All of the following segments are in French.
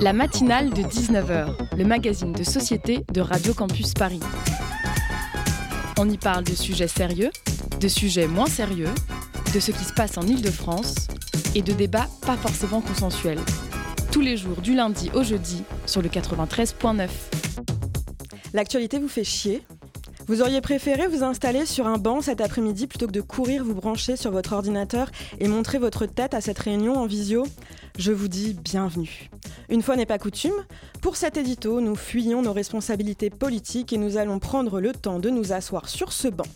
La matinale de 19h, le magazine de société de Radio Campus Paris. On y parle de sujets sérieux, de sujets moins sérieux, de ce qui se passe en Ile-de-France et de débats pas forcément consensuels. Tous les jours du lundi au jeudi sur le 93.9. L'actualité vous fait chier? Vous auriez préféré vous installer sur un banc cet après-midi plutôt que de courir vous brancher sur votre ordinateur et montrer votre tête à cette réunion en visio? Je vous dis bienvenue. Une fois n'est pas coutume, pour cet édito, nous fuyons nos responsabilités politiques et nous allons prendre le temps de nous asseoir sur ce banc.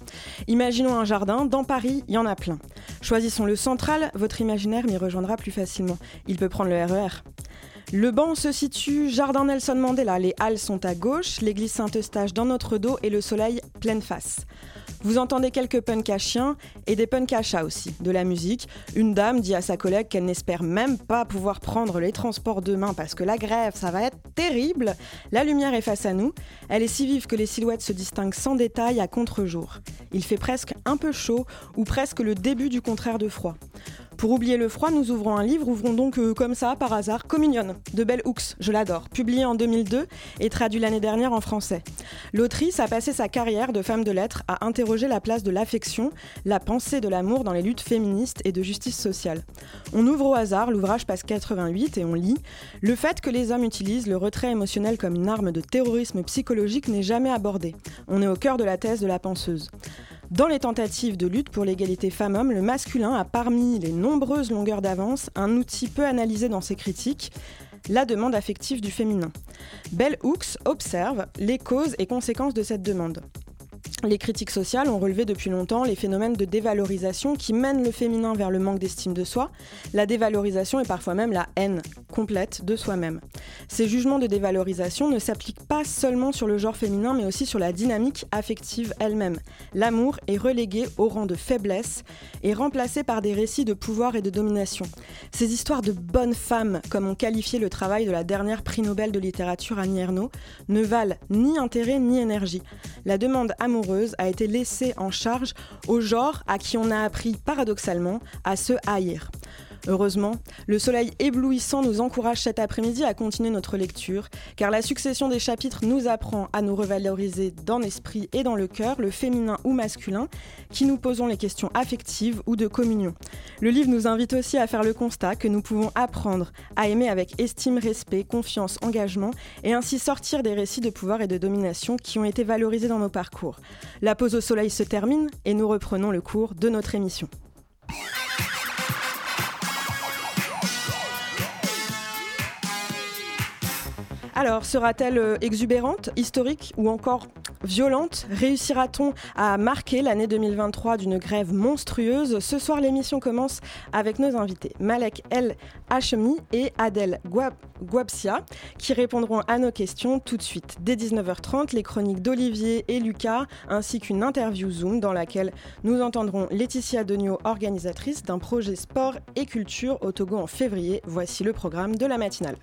Imaginons un jardin, dans Paris, il y en a plein. Choisissons le central, votre imaginaire m'y rejoindra plus facilement. Il peut prendre le RER. E le banc se situe Jardin Nelson Mandela. Les halles sont à gauche, l'église Saint-Eustache dans notre dos et le soleil pleine face. Vous entendez quelques punks à chiens et des punks à chats aussi, de la musique. Une dame dit à sa collègue qu'elle n'espère même pas pouvoir prendre les transports demain parce que la grève, ça va être terrible. La lumière est face à nous. Elle est si vive que les silhouettes se distinguent sans détail à contre-jour. Il fait presque un peu chaud ou presque le début du contraire de froid. Pour oublier le froid, nous ouvrons un livre, ouvrons donc euh, comme ça, par hasard, Communion, de Belle Hooks, je l'adore, publié en 2002 et traduit l'année dernière en français. L'autrice a passé sa carrière de femme de lettres à interroger la place de l'affection, la pensée de l'amour dans les luttes féministes et de justice sociale. On ouvre au hasard, l'ouvrage passe 88 et on lit Le fait que les hommes utilisent le retrait émotionnel comme une arme de terrorisme psychologique n'est jamais abordé. On est au cœur de la thèse de la penseuse. Dans les tentatives de lutte pour l'égalité femmes-hommes, le masculin a parmi les nombreuses longueurs d'avance un outil peu analysé dans ses critiques, la demande affective du féminin. Bell Hooks observe les causes et conséquences de cette demande. Les critiques sociales ont relevé depuis longtemps les phénomènes de dévalorisation qui mènent le féminin vers le manque d'estime de soi, la dévalorisation et parfois même la haine complète de soi-même. Ces jugements de dévalorisation ne s'appliquent pas seulement sur le genre féminin mais aussi sur la dynamique affective elle-même. L'amour est relégué au rang de faiblesse et remplacé par des récits de pouvoir et de domination. Ces histoires de bonnes femmes, comme ont qualifié le travail de la dernière prix Nobel de littérature Annie Ernaux, ne valent ni intérêt ni énergie. La demande amoureuse a été laissée en charge au genre à qui on a appris paradoxalement à se haïr. Heureusement, le soleil éblouissant nous encourage cet après-midi à continuer notre lecture, car la succession des chapitres nous apprend à nous revaloriser dans l'esprit et dans le cœur, le féminin ou masculin, qui nous posons les questions affectives ou de communion. Le livre nous invite aussi à faire le constat que nous pouvons apprendre à aimer avec estime, respect, confiance, engagement, et ainsi sortir des récits de pouvoir et de domination qui ont été valorisés dans nos parcours. La pause au soleil se termine et nous reprenons le cours de notre émission. Alors, sera-t-elle euh, exubérante, historique ou encore violente? Réussira-t-on à marquer l'année 2023 d'une grève monstrueuse? Ce soir, l'émission commence avec nos invités Malek El Hachemi et Adèle Guabsia qui répondront à nos questions tout de suite. Dès 19h30, les chroniques d'Olivier et Lucas ainsi qu'une interview Zoom dans laquelle nous entendrons Laetitia Denio, organisatrice d'un projet sport et culture au Togo en février. Voici le programme de la matinale.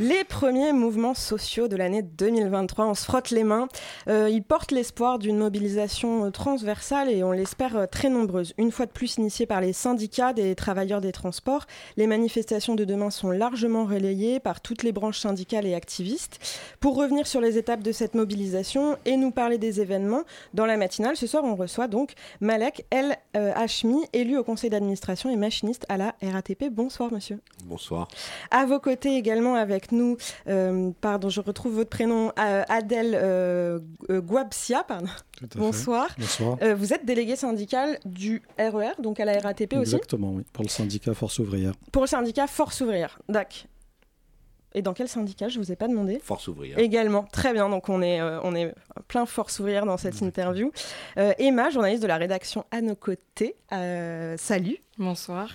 Les premiers mouvements sociaux de l'année 2023, on se frotte les mains. Euh, ils portent l'espoir d'une mobilisation euh, transversale et on l'espère euh, très nombreuse. Une fois de plus initiée par les syndicats des travailleurs des transports, les manifestations de demain sont largement relayées par toutes les branches syndicales et activistes. Pour revenir sur les étapes de cette mobilisation et nous parler des événements, dans la matinale, ce soir, on reçoit donc Malek El Hachmi, élu au conseil d'administration et machiniste à la RATP. Bonsoir, monsieur. Bonsoir. À vos côtés également avec nous, euh, pardon, je retrouve votre prénom, euh, Adèle euh, Guabsia, pardon. Bonsoir. Bonsoir. vous êtes délégué syndical du RER, e donc à la RATP aussi Exactement, oui, pour le syndicat Force Ouvrière. Pour le syndicat Force Ouvrière, d'accord. Et dans quel syndicat Je ne vous ai pas demandé. Force ouvrière. Également. Très bien. Donc on est, on est plein force ouvrière dans cette interview. Emma, journaliste de la rédaction à nos côtés. salut. Bonsoir.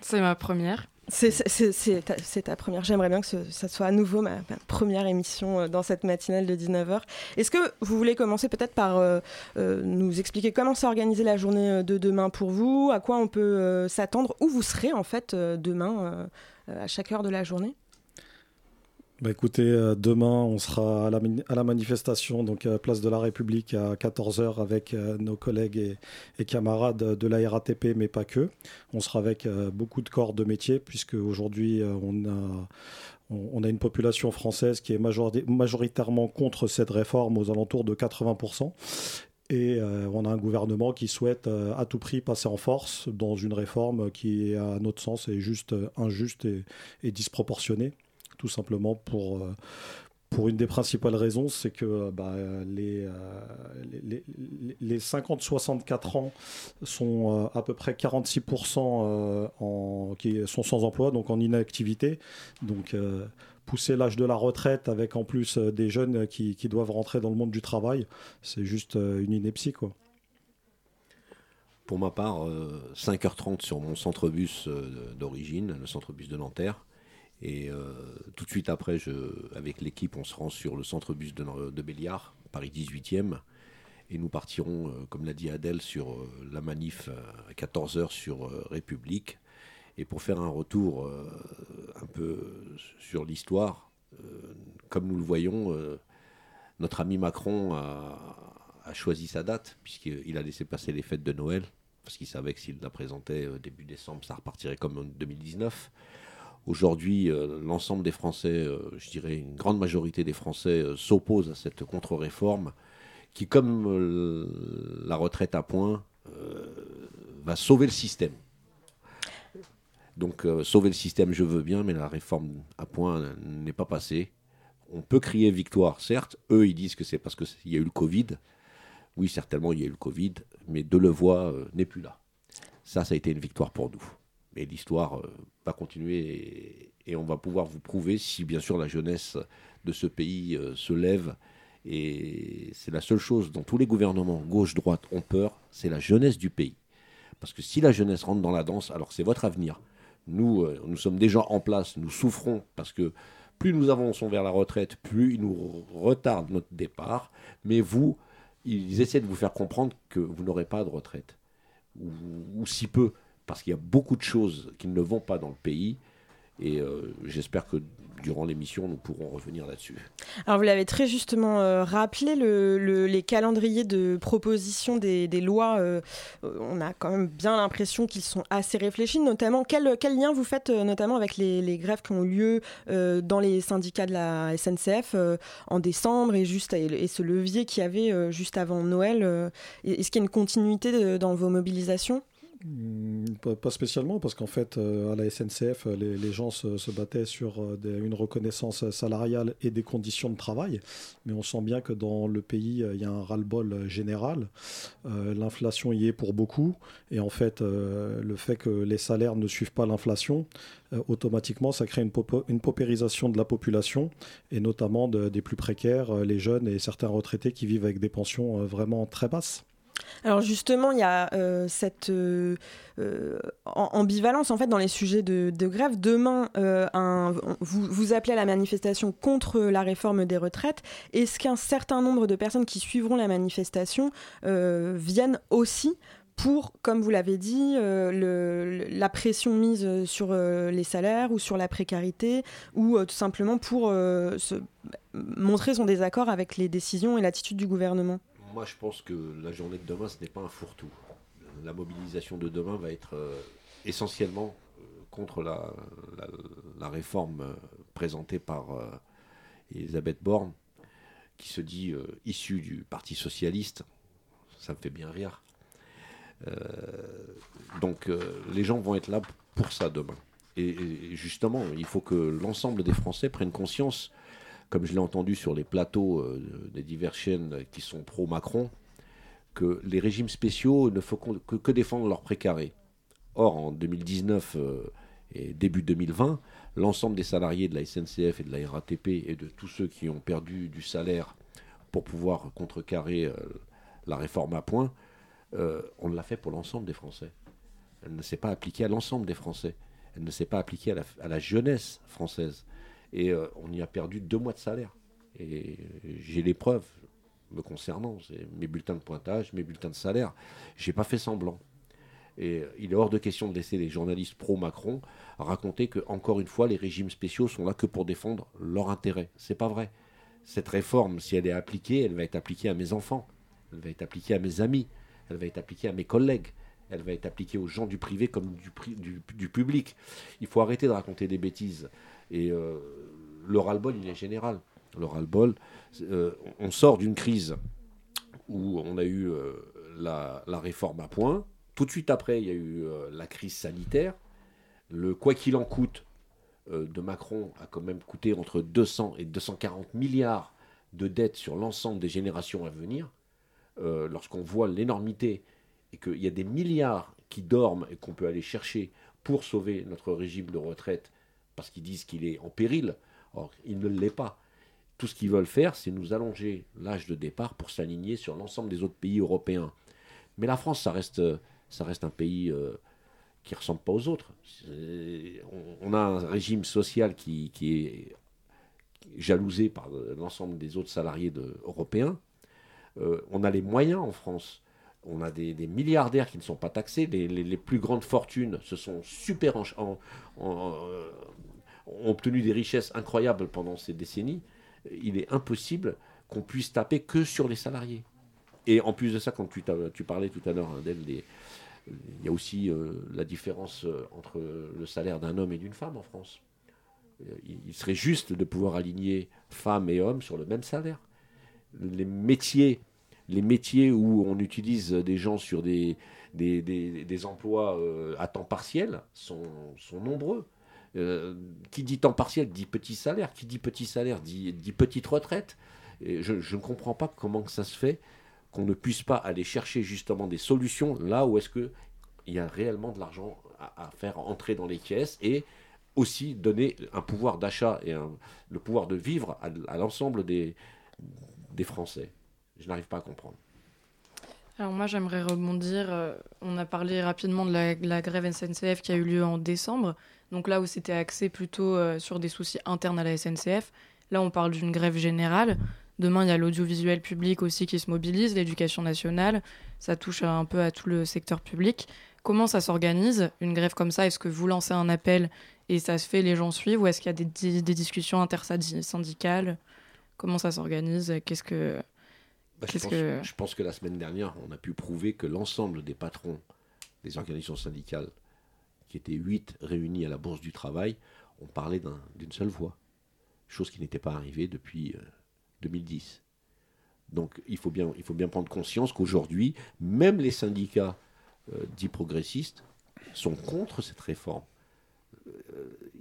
C'est ma première. C'est ta, première. J'aimerais bien que ce, ça soit à nouveau ma, première émission euh, dans cette matinale de 19h. Est-ce que vous voulez commencer peut-être par euh, euh, nous expliquer comment s'est organisée la journée de demain pour vous, à quoi on peut s'attendre, où vous serez en fait demain à chaque heure de la journée? Bah écoutez, euh, demain, on sera à la, à la, manifestation, donc à Place de la République à 14h avec euh, nos collègues et, camarades de la RATP, mais pas que. On sera avec euh, beaucoup de corps de métier, puisque aujourd'hui, on a, une population française qui est majoritairement contre cette réforme aux alentours de 80%. Et on a un gouvernement qui souhaite à tout prix passer en force dans une réforme qui, à notre sens, est juste injuste et disproportionnée tout simplement pour, euh, pour une des principales raisons, c'est que bah, les, euh, les, les, 50-64 ans sont euh, à peu près 46% en, qui sont sans emploi, donc en inactivité. Donc pousser l'âge de la retraite avec en plus des jeunes qui, qui, doivent rentrer dans le monde du travail, c'est juste une ineptie. Quoi. Pour ma part, 5h30 sur mon centre-bus d'origine, le centre-bus de Nanterre. Et euh, tout de suite après, avec l'équipe, on se rend sur le centre-bus de, de, Béliard, Paris 18e. Et nous partirons, euh, comme l'a dit Adèle, sur euh, la manif à 14h sur République. Et pour faire un retour un peu sur l'histoire, comme nous le voyons, notre ami Macron a choisi sa date, puisqu'il a laissé passer les fêtes de Noël, parce qu'il savait que s'il la présentait début décembre, ça repartirait comme en 2019. Aujourd'hui, euh, l'ensemble des Français, euh, je dirais une grande majorité des Français, euh, s'opposent à cette contre-réforme qui, comme la retraite à point, va sauver le système. Donc sauver le système, je veux bien, mais la réforme à point n'est pas passée. On peut crier victoire, certes. Eux, ils disent que c'est parce qu'il y a eu le Covid. Oui, certainement, il y a eu le Covid, mais Delevoye n'est plus là. Ça, ça a été une victoire pour nous. Mais l'histoire euh, va continuer et, on va pouvoir vous prouver si bien sûr la jeunesse de ce pays euh, se lève. Et c'est la seule chose dont tous les gouvernements, gauche-droite, ont peur, c'est la jeunesse du pays. Parce que si la jeunesse rentre dans la danse, alors c'est votre avenir. Nous, euh, nous sommes déjà en place, nous souffrons parce que plus nous avançons vers la retraite, plus ils nous retardent notre départ. Mais vous, ils essaient de vous faire comprendre que vous n'aurez pas de retraite. ou si peu parce qu'il y a beaucoup de choses qui ne vont pas dans le pays. Et euh, j'espère que durant l'émission, nous pourrons revenir là-dessus. Alors, vous l'avez très justement euh, rappelé, le, les calendriers de proposition des, lois, euh, on a quand même bien l'impression qu'ils sont assez réfléchis, notamment quel, lien vous faites notamment avec les, grèves qui ont eu lieu dans les syndicats de la SNCF en décembre et, juste, et, ce levier qu'il y avait juste avant Noël Est-ce qu'il y a une continuité dans vos mobilisations? Pas, spécialement, parce qu'en fait, euh, à la SNCF, les, gens se, battaient sur euh, une reconnaissance salariale et des conditions de travail. Mais on sent bien que dans le pays, il y a un ras-le-bol général. Euh, l'inflation y est pour beaucoup. Et en fait, le fait que les salaires ne suivent pas l'inflation, automatiquement, ça crée une, paupérisation de la population, et notamment des plus précaires, les jeunes et certains retraités qui vivent avec des pensions vraiment très basses. Alors justement, il y a euh, cette euh, euh, ambivalence en fait dans les sujets de, grève. Demain, vous, vous appelez à la manifestation contre la réforme des retraites. Est-ce qu'un certain nombre de personnes qui suivront la manifestation viennent aussi pour, comme vous l'avez dit, la pression mise sur les salaires ou sur la précarité, ou tout simplement pour montrer son désaccord avec les décisions et l'attitude du gouvernement? Moi, je pense que la journée de demain, ce n'est pas un fourre-tout. La mobilisation de demain va être euh, essentiellement euh, contre la, réforme euh, présentée par Elisabeth Borne, qui se dit issue du Parti socialiste. Ça me fait bien rire. donc, les gens vont être là pour ça demain. et justement, il faut que l'ensemble des Français prennent conscience comme je l'ai entendu sur les plateaux euh, des diverses chaînes qui sont pro-Macron, que les régimes spéciaux ne font que, défendre leurs précarés. Or, en 2019 euh, et début 2020, l'ensemble des salariés de la SNCF et de la RATP et de tous ceux qui ont perdu du salaire pour pouvoir contrecarrer euh, la réforme à point, on l'a fait pour l'ensemble des Français. Elle ne s'est pas appliquée à l'ensemble des Français. Elle ne s'est pas appliquée à la jeunesse française. Et euh, on y a perdu deux mois de salaire. Et j'ai les preuves me concernant. C'est mes bulletins de pointage, mes bulletins de salaire. J'ai pas fait semblant. Et il est hors de question de laisser les journalistes pro-Macron raconter que, encore une fois, les régimes spéciaux sont là que pour défendre leur intérêt. C'est pas vrai. Cette réforme, si elle est appliquée, elle va être appliquée à mes enfants, elle va être appliquée à mes amis, elle va être appliquée à mes collègues, elle va être appliquée aux gens du privé comme du, du, public. Il faut arrêter de raconter des bêtises. Et euh, le ras-le-bol, il est général. Le ras-le-bol, euh, on sort d'une crise où on a eu euh, la, réforme à point. Tout de suite après, il y a eu la crise sanitaire. Le quoi qu'il en coûte de Macron a quand même coûté entre 200 et 240 milliards de dettes sur l'ensemble des générations à venir. Lorsqu'on voit l'énormité et qu'il y a des milliards qui dorment et qu'on peut aller chercher pour sauver notre régime de retraite parce qu'ils disent qu'il est en péril. Or, il ne l'est pas. Tout ce qu'ils veulent faire, c'est nous allonger l'âge de départ pour s'aligner sur l'ensemble des autres pays européens. Mais la France, ça reste, ça reste un pays euh, qui ne ressemble pas aux autres. On, a un régime social qui, est jalousé par l'ensemble des autres salariés européens. Euh, on a les moyens en France on a des, milliardaires qui ne sont pas taxés. Les, plus grandes fortunes se sont super euh, ont obtenu des richesses incroyables pendant ces décennies. Il est impossible qu'on puisse taper que sur les salariés. Et en plus de ça, quand tu, tu parlais tout à l'heure hein, il y a aussi euh, la différence euh, entre le salaire d'un homme et d'une femme en France. Il serait juste de pouvoir aligner femmes et hommes sur le même salaire. Les métiers les métiers où on utilise des gens sur des, des, emplois euh, à temps partiel sont, sont nombreux. Euh, qui dit temps partiel dit petit salaire, qui dit petit salaire dit, dit petite retraite. Et je, ne comprends pas comment ça se fait qu'on ne puisse pas aller chercher justement des solutions là où est-ce qu'il y a réellement de l'argent à, faire entrer dans les caisses et aussi donner un pouvoir d'achat et le pouvoir de vivre à, à l'ensemble des, des Français. Je n'arrive pas à comprendre. Alors moi j'aimerais rebondir, euh, on a parlé rapidement de la, grève SNCF qui a eu lieu en décembre, donc là où c'était axé plutôt euh, sur des soucis internes à la SNCF, là on parle d'une grève générale, demain il y a l'audiovisuel public aussi qui se mobilise, l'éducation nationale, ça touche un peu à tout le secteur public. Comment ça s'organise, une grève comme ça? Est-ce que vous lancez un appel et ça se fait, les gens suivent, ou est-ce qu'il y a des, des discussions intersyndicales? Comment ça s'organise? Qu'est-ce que bah, je, pense, que... la semaine dernière, on a pu prouver que l'ensemble des patrons des organisations syndicales, qui étaient huit réunis à la Bourse du Travail, ont parlé d'une seule voix. Chose qui n'était pas arrivée depuis 2010. Euh, Donc il faut bien, il faut bien prendre conscience qu'aujourd'hui, même les syndicats euh, dits progressistes sont contre cette réforme. Euh,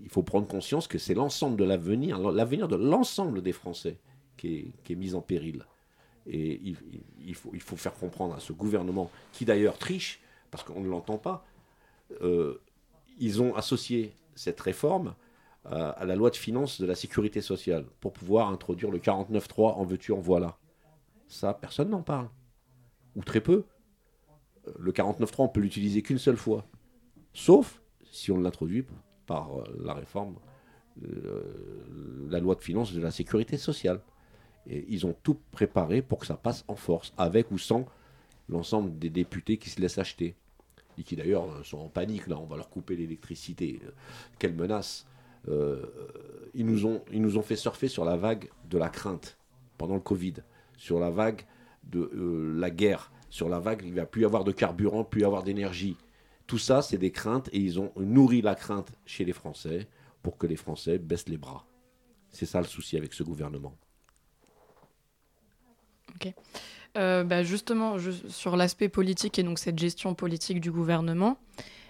il faut prendre conscience que c'est l'ensemble de l'avenir, l'avenir de l'ensemble des Français qui est mis en péril. Et il, faut, faire comprendre à ce gouvernement, qui d'ailleurs triche, parce qu'on ne l'entend pas, euh, ils ont associé cette réforme à, la loi de finances de la sécurité sociale pour pouvoir introduire le 49.3 en veux-tu, en voilà. Ça, personne n'en parle. Ou très peu. Euh, le 49.3, on peut l'utiliser qu'une seule fois. Sauf si on l'introduit par euh, la réforme, la loi de finances de la sécurité sociale. Ils ont tout préparé pour que ça passe en force, avec ou sans l'ensemble des députés qui se laissent acheter. Et qui d'ailleurs euh, sont en panique, là, on va leur couper l'électricité. Euh, quelle menace euh, ils, nous ont, fait surfer sur la vague de la crainte pendant le Covid, sur la vague de la guerre, sur la vague, il ne va plus y avoir de carburant, plus y avoir d'énergie. Tout ça, c'est des craintes et ils ont nourri la crainte chez les Français pour que les Français baissent les bras. C'est ça le souci avec ce gouvernement. Ok. Euh, bah, justement, sur l'aspect politique et donc cette gestion politique du gouvernement,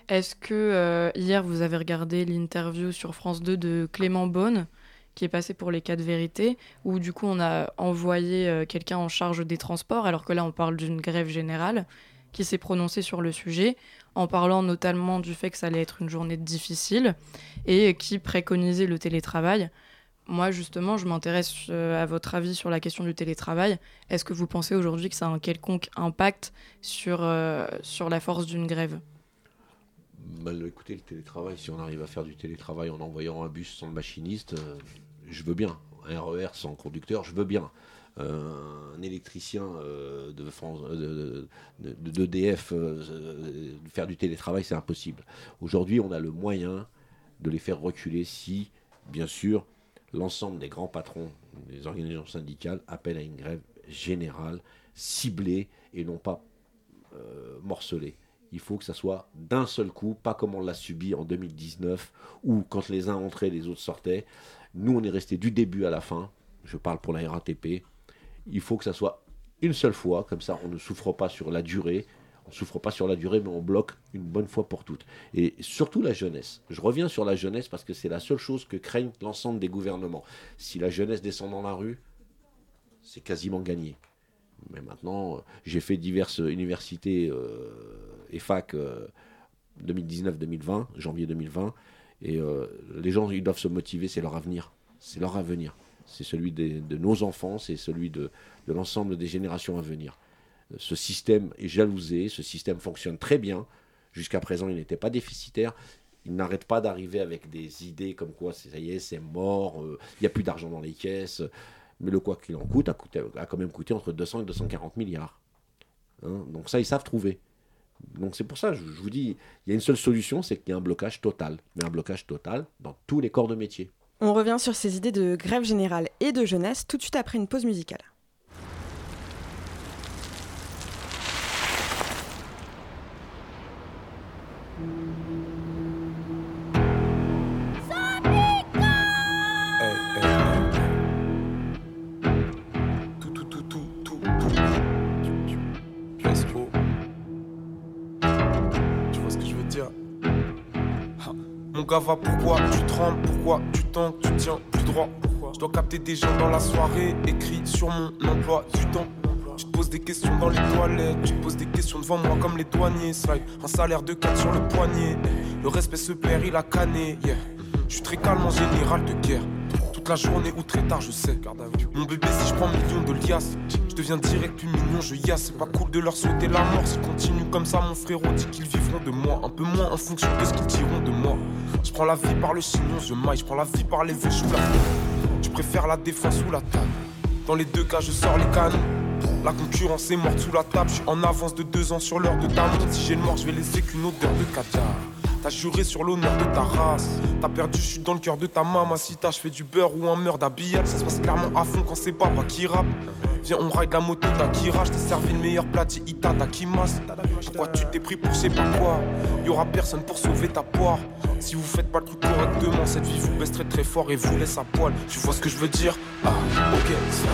est-ce que euh, hier vous avez regardé l'interview sur France 2 de Clément Beaune, qui est passé pour les cas de vérité, où du coup on a envoyé euh, quelqu'un en charge des transports, alors que là on parle d'une grève générale, qui s'est prononcé sur le sujet, en parlant notamment du fait que ça allait être une journée difficile, et qui préconisait le télétravail. Moi, justement, je m'intéresse euh, à votre avis sur la question du télétravail. Est-ce que vous pensez aujourd'hui que ça a un quelconque impact sur, euh, sur la force d'une grève? Bah, Écoutez, le télétravail, si on arrive à faire du télétravail en envoyant un bus sans le machiniste, euh, je veux bien. Un RER sans conducteur, je veux bien. un électricien de France, d'EDF de, faire du télétravail, c'est impossible. Aujourd'hui, on a le moyen de les faire reculer si, bien sûr, l'ensemble des grands patrons des organisations syndicales appellent à une grève générale, ciblée et non pas morcelée il faut que ça soit d'un seul coup, pas comme on l'a subi en 2019, où quand les uns entraient, les autres sortaient. Nous, on est resté du début à la fin. Je parle pour la RATP. Il faut que ça soit une seule fois, comme ça on ne souffre pas sur la durée. On ne souffre pas sur la durée, mais on bloque une bonne fois pour toutes. Et surtout la jeunesse. Je reviens sur la jeunesse parce que c'est la seule chose que craignent l'ensemble des gouvernements. Si la jeunesse descend dans la rue, c'est quasiment gagné. Mais maintenant, j'ai fait diverses universités euh, et fac 2019-2020, euh, janvier 2020. Et euh, les gens, ils doivent se motiver, c'est leur avenir. C'est leur avenir. C'est celui de nos enfants, c'est celui de, l'ensemble des générations à venir. Ce système est jalousé, ce système fonctionne très bien. Jusqu'à présent, il n'était pas déficitaire. Il n'arrête pas d'arriver avec des idées comme quoi, ça y est, c'est mort, il n'y a plus d'argent dans les caisses mais le quoi qu'il en coûte a, a, quand même coûté entre 200 et 240 milliards. Hein, donc ça, ils savent trouver. Donc c'est pour ça, je, je vous dis, il y a une seule solution, c'est qu'il y a un blocage total. Mais un blocage total dans tous les corps de métier. On revient sur ces idées de grève générale et de jeunesse tout de suite après une pause musicale. Va pourquoi tu trembles, pourquoi tu tentes, tu tiens plus droit? Je dois capter des gens dans la soirée, écrit sur mon emploi du temps. Tu te poses des questions dans les toilettes, tu te poses des questions devant moi comme les douaniers. Slide, un salaire de 4 sur le poignet. Le respect se perd, il a canné. Yeah. Je suis très calme en général de guerre la journée ou très tard, je sais. Mon bébé, si je prends millions de liasses, je deviens direct plus mignon, je yasse. C'est pas cool de leur souhaiter la mort. S'ils continuent comme ça, mon frérot dit qu'ils vivront de moi. Un peu moins en fonction de ce qu'ils diront de moi. Je prends la vie par le chignon, je maille. Je prends la vie par les vœux, je la Je préfère la défense ou la table. Dans les deux cas, je sors les canons. La concurrence est morte sous la table. Je suis en avance de deux ans sur l'heure de ta Si j'ai le mort, je vais laisser qu'une odeur de caviar. T'as juré sur l'honneur de ta race. T'as perdu, je suis dans le cœur de ta maman. Si t'as, je fais du beurre ou un meurt d'habillage. Ça se passe clairement à fond quand c'est pas moi qui rappe. Viens, on ride la moto d'Akira. T'ai servi le meilleur plat Ita Takimas. Pourquoi tu t'es pris pour sais pas quoi? Y'aura personne pour sauver ta poire. Si vous faites pas le truc correctement, cette vie vous baisse très très fort et vous laisse à poil. Tu vois ce que je veux dire? Ah, ok, ça,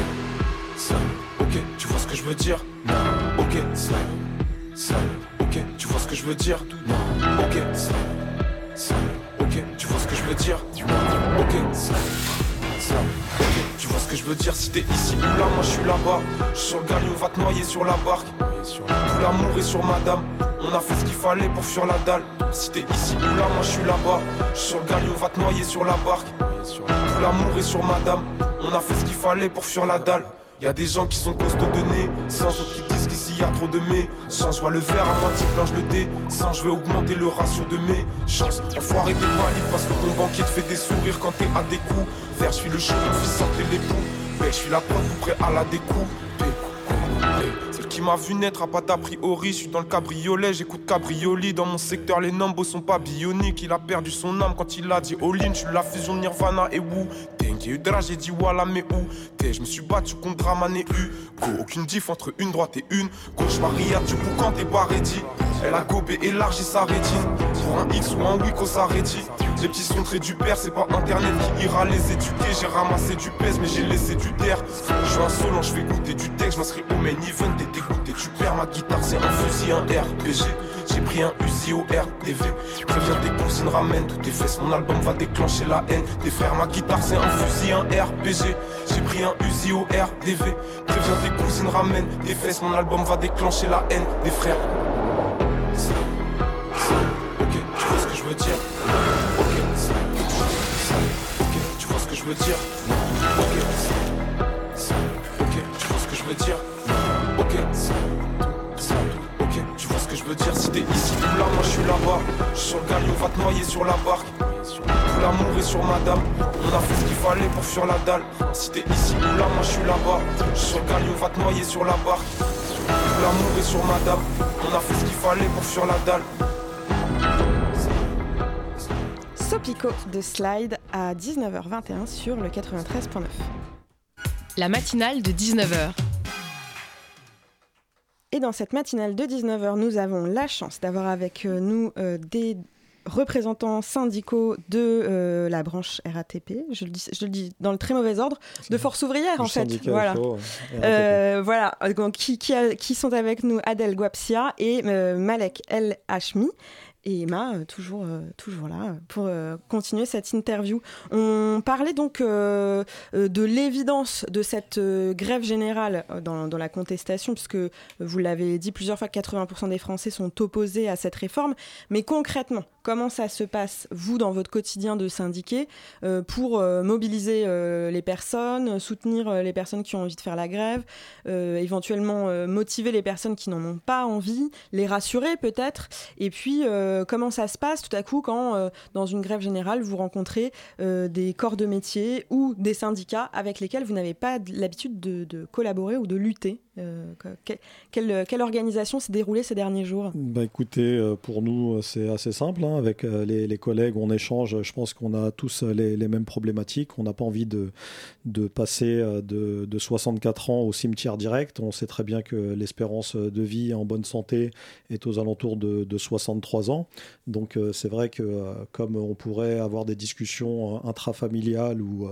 ça, ok, tu vois ce que je veux dire? Ok, ça, ça. Tu vois ce que je veux dire? Ok, ça, ça, ok, tu vois ce que je veux dire? Ok, ça, ça, ok, tu vois ce que je veux dire? Si t'es ici ou là, moi je suis là-bas. Je sur le galion, va te noyer sur la barque. Tout l'amour est sur madame. On a fait ce qu'il fallait pour fuir la dalle. Si t'es ici ou là, moi je suis là-bas. Je sur le galion, va te noyer sur la barque. Tout l'amour est sur madame. On a fait ce qu'il fallait pour fuir la dalle. Y a des gens qui sont costauds de nez, sans autres qui qu'ici y a trop de. Sans je vois le verre à moitié plein, je le dé. Sans je vais augmenter le ratio de mes chances. Enfoiré des valides parce que ton banquier te fait des sourires quand t'es à des coups. Vert, je suis le chien qui santé les poux. je suis la preuve prêt à la découpe qui m'a vu naître a pas d'a priori. Je suis dans le cabriolet, j'écoute cabrioli. Dans mon secteur, les nombres sont pas bioniques. Il a perdu son âme quand il a dit all-in. Je suis la fusion Nirvana et Wu. J'ai eu j'ai dit voilà, mais où t'es Je me suis battu contre Draman et U. Go, aucune diff entre une droite et une. Gauche Maria, du coup, quand t'es pas ready. Elle a gobé, élargi sa rétine. Pour un X ou un Wiko, ça rédit. Les petits sont très du père, c'est pas internet qui ira les éduquer. J'ai ramassé du pèse, mais j'ai laissé du terre. Je suis insolent, je vais goûter du texte, je m'inscris au main event. T'es dégoûté, tu perds ma guitare, c'est un fusil, un RPG. J'ai pris un Uzi au RTV. Préviens tes cousines, ramène toutes tes fesses. Mon album va déclencher la haine. Tes frères, ma guitare, c'est un fusil, un RPG. J'ai pris un Uzi au RDV. Préviens tes cousines, ramène tes fesses. Mon album va déclencher la haine des frères. Ok, tu vois ce que je veux dire? Je veux dire? Là-bas. Je suis sur le galion, va te noyer sur la barque. Tout l'amour est sur madame. On a fait ce qu'il fallait pour fuir la dalle. Si t'es ici ou là, moi je suis là-bas. Je suis sur le va te noyer sur la barre. Tout l'amour est sur madame. On a fait ce qu'il fallait pour fuir la dalle. Sopico de Slide à 19h21 sur le 93.9. La matinale de 19h. Et dans cette matinale de 19h, nous avons la chance d'avoir avec euh, nous euh, des représentants syndicaux de euh, la branche RATP, je le, dis, je le dis dans le très mauvais ordre, de Force ouvrière en fait. Voilà. voilà. qui, qui, qui, sont avec nous? Adèle Guapsia et Malek El Hashmi et Emma, euh, toujours, euh, toujours là pour euh, continuer cette interview. On parlait donc de l'évidence de cette grève générale dans, dans, la contestation, puisque vous l'avez dit plusieurs fois, 80% des Français sont opposés à cette réforme. Mais concrètement, comment ça se passe, vous, dans votre quotidien de syndiqué, pour mobiliser les personnes, soutenir les personnes qui ont envie de faire la grève, éventuellement motiver les personnes qui n'en ont pas envie, les rassurer peut-être, et puis euh, comment ça se passe tout à coup quand, euh, dans une grève générale, vous rencontrez euh, des corps de métier ou des syndicats avec lesquels vous n'avez pas l'habitude de, collaborer ou de lutter? Quelle, organisation s'est déroulée ces derniers jours? Bah Écoutez, pour nous, c'est assez simple. Hein. avec les, collègues, on échange. Je pense qu'on a tous les, mêmes problématiques. On n'a pas envie de, passer de, de, 64 ans au cimetière direct. On sait très bien que l'espérance de vie en bonne santé est aux alentours de, de 63 ans. Donc euh, c'est vrai que euh, comme on pourrait avoir des discussions euh, intrafamiliales ou,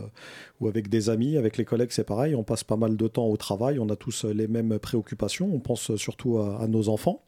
ou avec des amis, avec les collègues, c'est pareil. On passe pas mal de temps au travail, on a tous les mêmes préoccupations. On pense surtout à, nos enfants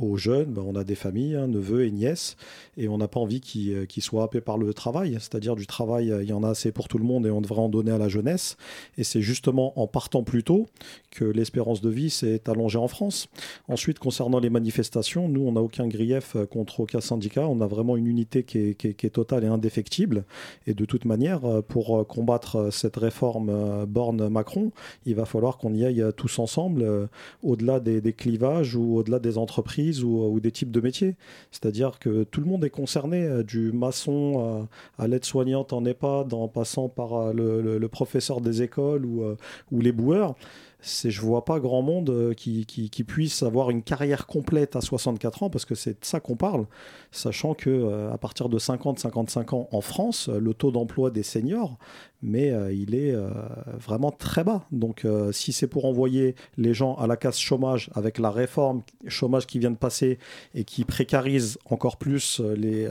aux jeunes, ben, on a des familles, hein, neveux et nièces, et on n'a pas envie qu'ils soient happés par le travail. C'est-à-dire du travail, il y en a assez pour tout le monde et on devrait en donner à la jeunesse. Et c'est justement en partant plus tôt que l'espérance de vie s'est allongée en France. Ensuite, concernant les manifestations, nous, on n'a aucun grief contre aucun syndicat. On a vraiment une unité qui est, totale et indéfectible. Et de toute manière, pour combattre cette réforme Borne-Macron, il va falloir qu'on y aille tous ensemble, au-delà des clivages ou au-delà des entreprises ou, des types de métiers. C'est-à-dire que tout le monde est concerné, euh, du maçon à, l'aide-soignante en EHPAD, en passant par euh, le, professeur des écoles ou, euh, ou les boueurs c'est je vois pas grand monde euh, qui, puisse avoir une carrière complète à 64 ans parce que c'est de ça qu'on parle, sachant que euh, à partir de 50-55 ans en France, euh, le taux d'emploi des seniors, mais il est vraiment très bas. Donc si c'est pour envoyer les gens à la casse chômage avec la réforme chômage qui vient de passer et qui précarise encore plus les,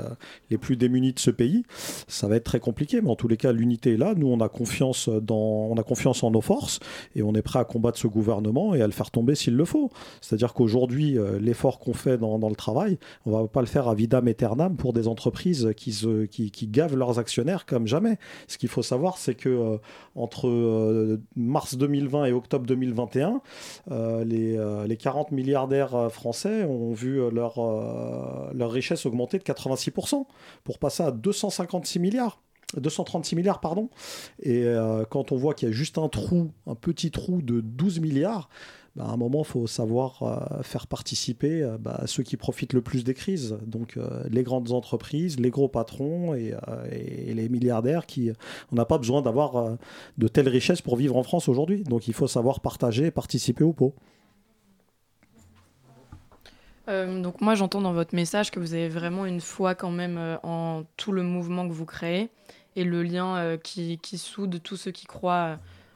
les plus démunis de ce pays, ça va être très compliqué. Mais en tous les cas, l'unité est là. Nous, on a confiance dans, on a confiance en nos forces et on est prêt à combattre ce gouvernement et à le faire tomber s'il le faut. C'est-à-dire qu'aujourd'hui, euh, l'effort qu'on fait dans, le travail, on va pas le faire à vidam aeternam pour des entreprises qui, qui, gavent leurs actionnaires comme jamais. Ce qu'il faut savoir, c'est que euh, entre euh, mars 2020 et octobre 2021, les, les, 40 milliardaires français ont vu leur, leur richesse augmenter de 86% pour passer à 256 milliards. 236 milliards, pardon. Et euh, quand on voit qu'il y a juste un trou, un petit trou de 12 milliards, bah, à un moment, il faut savoir euh, faire participer euh, bah, ceux qui profitent le plus des crises. Donc, les grandes entreprises, les gros patrons et, les milliardaires qui. On n'a pas besoin d'avoir de telles richesses pour vivre en France aujourd'hui. Donc, il faut savoir partager et participer au pot. donc moi j'entends dans votre message que vous avez vraiment une foi quand même en tout le mouvement que vous créez et le lien euh, qui, qui, soude tous ceux qui croient euh,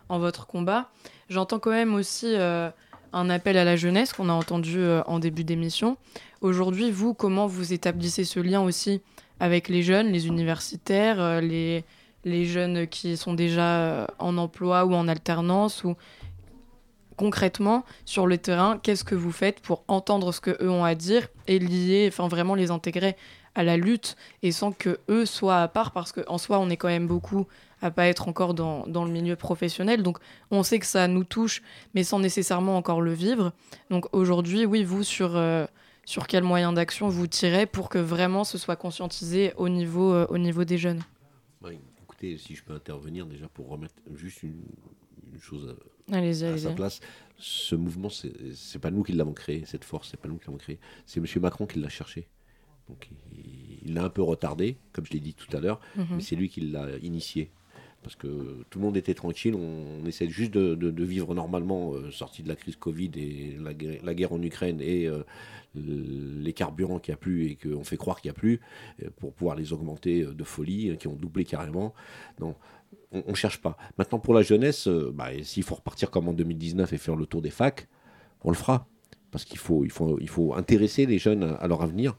en votre combat. J'entends quand même aussi euh, un appel à la jeunesse qu'on a entendu en début d'émission. Aujourd'hui, vous, comment vous établissez ce lien aussi avec les jeunes, les universitaires, les, les jeunes qui sont déjà en emploi ou en alternance ou concrètement sur le terrain, qu'est-ce que vous faites pour entendre ce que eux ont à dire et lier, enfin vraiment les intégrer à la lutte et sans que eux soient à part? Parce qu'en soi on est quand même beaucoup à pas être encore dans, dans, le milieu professionnel. Donc on sait que ça nous touche mais sans nécessairement encore le vivre. Donc aujourd'hui oui vous sur euh, sur quel moyen d'action vous tirez pour que vraiment ce soit conscientisé au niveau euh, au niveau des jeunes? Écoutez si je peux intervenir déjà pour remettre juste une, chose à, à sa place. Ce mouvement c'est pas nous qui l'avons créé cette force c'est pas nous qui l'avons créé. C'est monsieur Macron qui l'a cherché. Donc il l'a un peu retardé, comme je l'ai dit tout à l'heure, Mhm. mais c'est lui qui l'a initié. Parce que tout le monde était tranquille, on, essaie juste de, vivre normalement, euh, sorti de la crise Covid et la, guerre- en Ukraine et euh, les carburants qu'il n'y a plus et qu'on fait croire qu'il n'y a plus, euh, pour pouvoir les augmenter de folie, euh, qui ont doublé carrément. Non, on ne cherche pas. Maintenant, pour la jeunesse, bah, s'il faut repartir comme en 2019 et faire le tour des facs, on le fera. Parce qu'il faut, intéresser les jeunes à, leur avenir.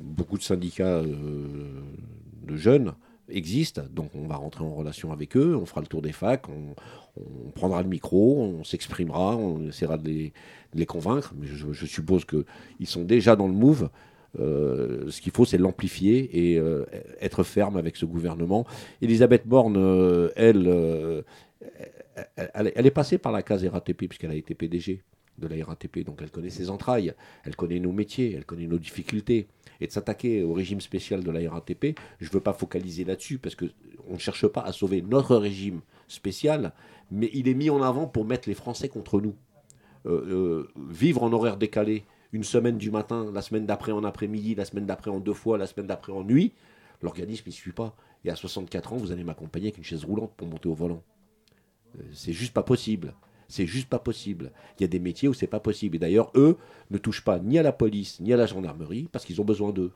Beaucoup de syndicats de jeunes existent, donc on va rentrer en relation avec eux, on fera le tour des facs, on, prendra le micro, on s'exprimera, on essaiera de les, convaincre, mais je, suppose qu'ils sont déjà dans le move. Euh, ce qu'il faut, c'est l'amplifier et euh, être ferme avec ce gouvernement. Elisabeth Borne, elle, euh, elle, elle- elle est passée par la case RATP puisqu'elle a été PDG de la RATP, donc elle connaît ses entrailles, elle connaît nos métiers, elle connaît nos difficultés. Et de s'attaquer au régime spécial de la RATP, je ne veux pas focaliser là-dessus parce qu'on ne cherche pas à sauver notre régime spécial, mais il est mis en avant pour mettre les Français contre nous. Euh, euh, vivre en horaire décalé, une semaine du matin, la semaine d'après en après-midi, la semaine d'après en deux fois, la semaine d'après en nuit, l'organisme ne suit pas. Et à 64 ans, vous allez m'accompagner avec une chaise roulante pour monter au volant. Euh, C'est juste pas possible. C'est juste pas possible. Il y a des métiers où c'est pas possible. Et d'ailleurs, eux ne touchent pas ni à la police ni à la gendarmerie parce qu'ils ont besoin d'eux.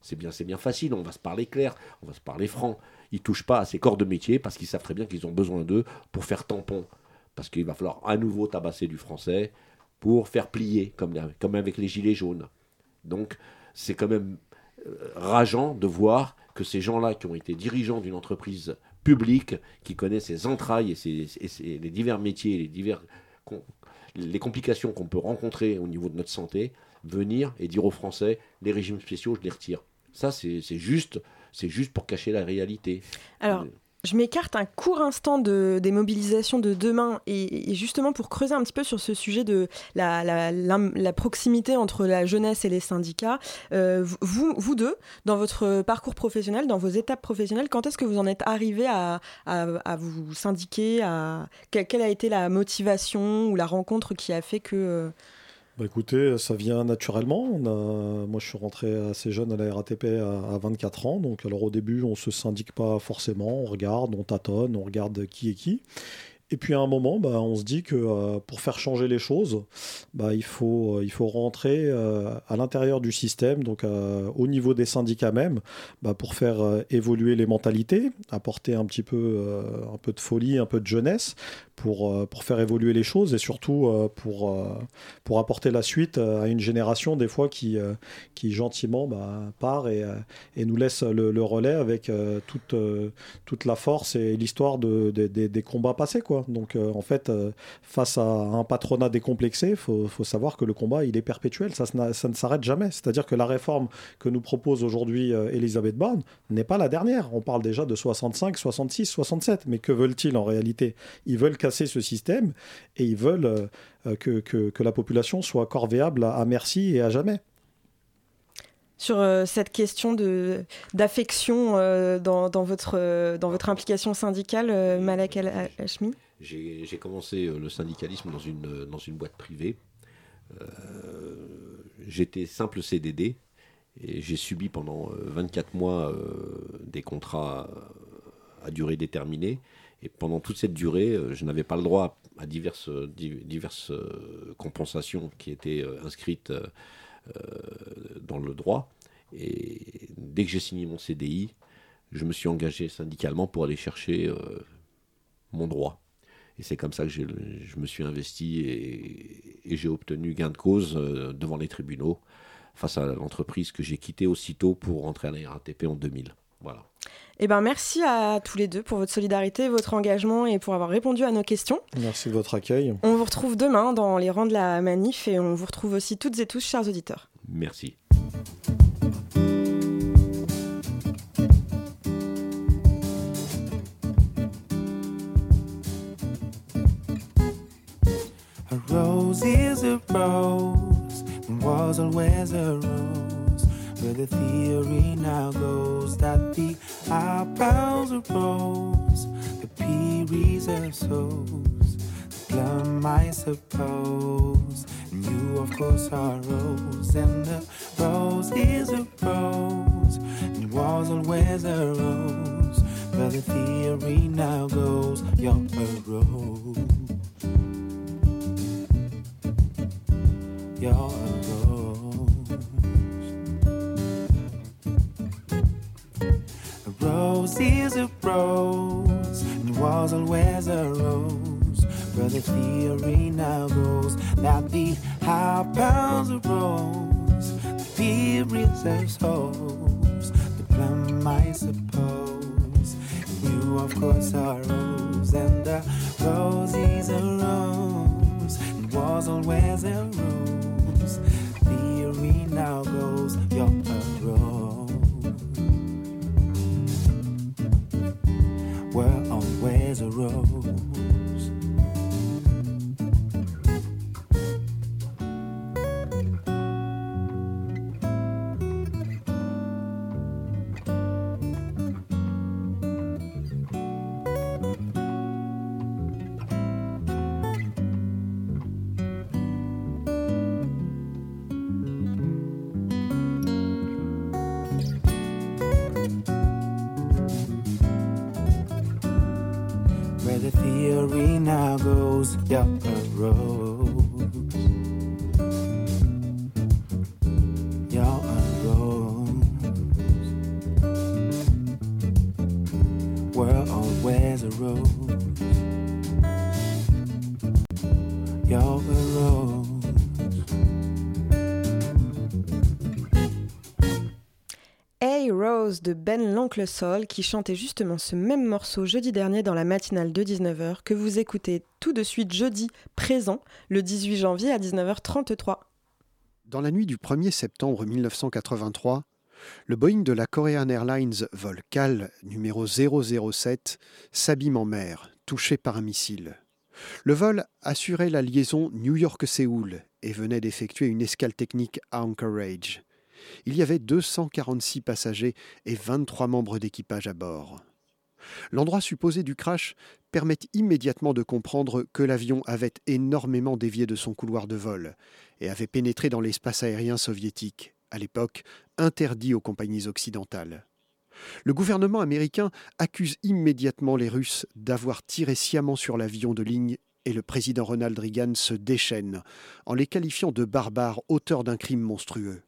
C'est bien, c'est bien facile. On va se parler clair, on va se parler franc. Ils touchent pas à ces corps de métier parce qu'ils savent très bien qu'ils ont besoin d'eux pour faire tampon. Parce qu'il va falloir à nouveau tabasser du français pour faire plier, comme, comme avec les gilets jaunes. Donc, c'est quand même euh, rageant de voir que ces gens-là qui ont été dirigeants d'une entreprise publique, qui connaissent ses entrailles et, ses- et ses- les divers métiers, les divers les complications qu'on peut rencontrer au niveau de notre santé, venir et dire aux Français les régimes spéciaux, je les retire. Ça, c'est c'est juste, c'est juste pour cacher la réalité. Alors, je m'écarte un court instant de, des mobilisations de demain et, justement pour creuser un petit peu sur ce sujet de la, proximité entre la jeunesse et les syndicats. euh, vous, vous deux, dans votre parcours professionnel, dans vos étapes professionnelles, quand est-ce que vous en êtes arrivé à, vous syndiquer quelle a été la motivation ou la rencontre qui a fait que... euh, Bah écoutez, ça vient naturellement. Moi, je suis rentré assez jeune à la RATP à, à 24 ans. Donc, alors au début, on se syndique pas forcément. On regarde, on tâtonne, on regarde qui est qui. Et puis à un moment, bah, on se dit que euh, pour faire changer les choses, bah, il, faut, euh, il faut rentrer euh, à l'intérieur du système, donc au niveau des syndicats même, bah, pour faire évoluer les mentalités, apporter un petit peu, de folie, un peu de jeunesse, pour, faire évoluer les choses et surtout pour, apporter la suite à une génération des fois qui, gentiment part et, nous laisse le, relais avec toute, la force et l'histoire de, de- des- combats passés. Donc euh, en fait, euh, face à un patronat décomplexé, il faut, savoir que le combat, il est perpétuel, ça, ne s'arrête jamais. C'est-à-dire que la réforme que nous propose aujourd'hui euh, Elisabeth Borne n'est pas la dernière. On parle déjà de 65, 66, 67. Mais que veulent-ils en réalité? Ils veulent casser ce système et ils veulent que, la population soit corvéable à, merci et à jamais. sur cette question d'affection dans, votre dans votre implication syndicale, Malak Al- Hashmi. J'ai commencé euh, le syndicalisme dans une, euh, dans une boîte privée. Euh, J'étais simple CDD et j'ai subi pendant euh, 24 mois des contrats à durée déterminée. Et pendant toute cette durée, je n'avais pas le droit à diverses, di- diverses compensations qui étaient inscrites dans le droit. Et dès que j'ai signé mon CDI, je me suis engagé syndicalement pour aller chercher mon droit. Et c'est comme ça que je me suis investi et, et j'ai obtenu gain de cause euh, devant les tribunaux face à l'entreprise que j'ai quittée aussitôt pour rentrer à la RATP en 2000. Voilà. Eh ben merci à tous les deux pour votre solidarité, votre engagement et pour avoir répondu à nos questions. Merci de votre accueil. On vous retrouve demain dans les rangs de la manif et on vous retrouve aussi toutes et tous, chers auditeurs. Merci. Is a rose, and was always a rose. But the theory now goes that the eyebrows are rose, the peas are souls, the plum I suppose, and you of course are rose, and the rose is a rose, and was always a rose. But the theory now goes, you're a rose. You're a rose. A rose is a rose, and was always a rose. But the theory now goes that the bounds a rose, the theory says souls, the plum, I suppose. You, of course, are rose, and the rose is a rose, was always a rose. Theory now goes, you're a rose. We're always a rose. De Ben l'Oncle Sol qui chantait justement ce même morceau jeudi dernier dans la matinale de 19h que vous écoutez tout de suite jeudi présent le 18 janvier à 19h33. Dans la nuit du 1er septembre 1983, le Boeing de la Korean Airlines vol CAL numéro 007 s'abîme en mer, touché par un missile. Le vol assurait la liaison New York-Séoul et venait d'effectuer une escale technique à Anchorage. Il y avait 246 passagers et 23 membres d'équipage à bord. L'endroit supposé du crash permet immédiatement de comprendre que l'avion avait énormément dévié de son couloir de vol et avait pénétré dans l'espace aérien soviétique, à l'époque interdit aux compagnies occidentales. Le gouvernement américain accuse immédiatement les Russes d'avoir tiré sciemment sur l'avion de ligne et le président Ronald Reagan se déchaîne en les qualifiant de barbares auteurs d'un crime monstrueux.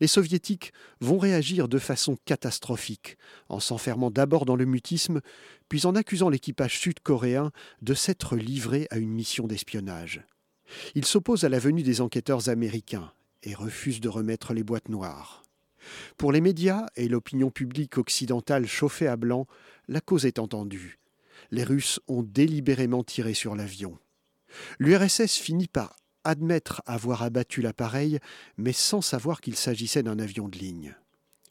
Les soviétiques vont réagir de façon catastrophique, en s'enfermant d'abord dans le mutisme, puis en accusant l'équipage sud-coréen de s'être livré à une mission d'espionnage. Ils s'opposent à la venue des enquêteurs américains et refusent de remettre les boîtes noires. Pour les médias et l'opinion publique occidentale chauffée à blanc, la cause est entendue. Les Russes ont délibérément tiré sur l'avion. L'URSS finit par admettre avoir abattu l'appareil, mais sans savoir qu'il s'agissait d'un avion de ligne.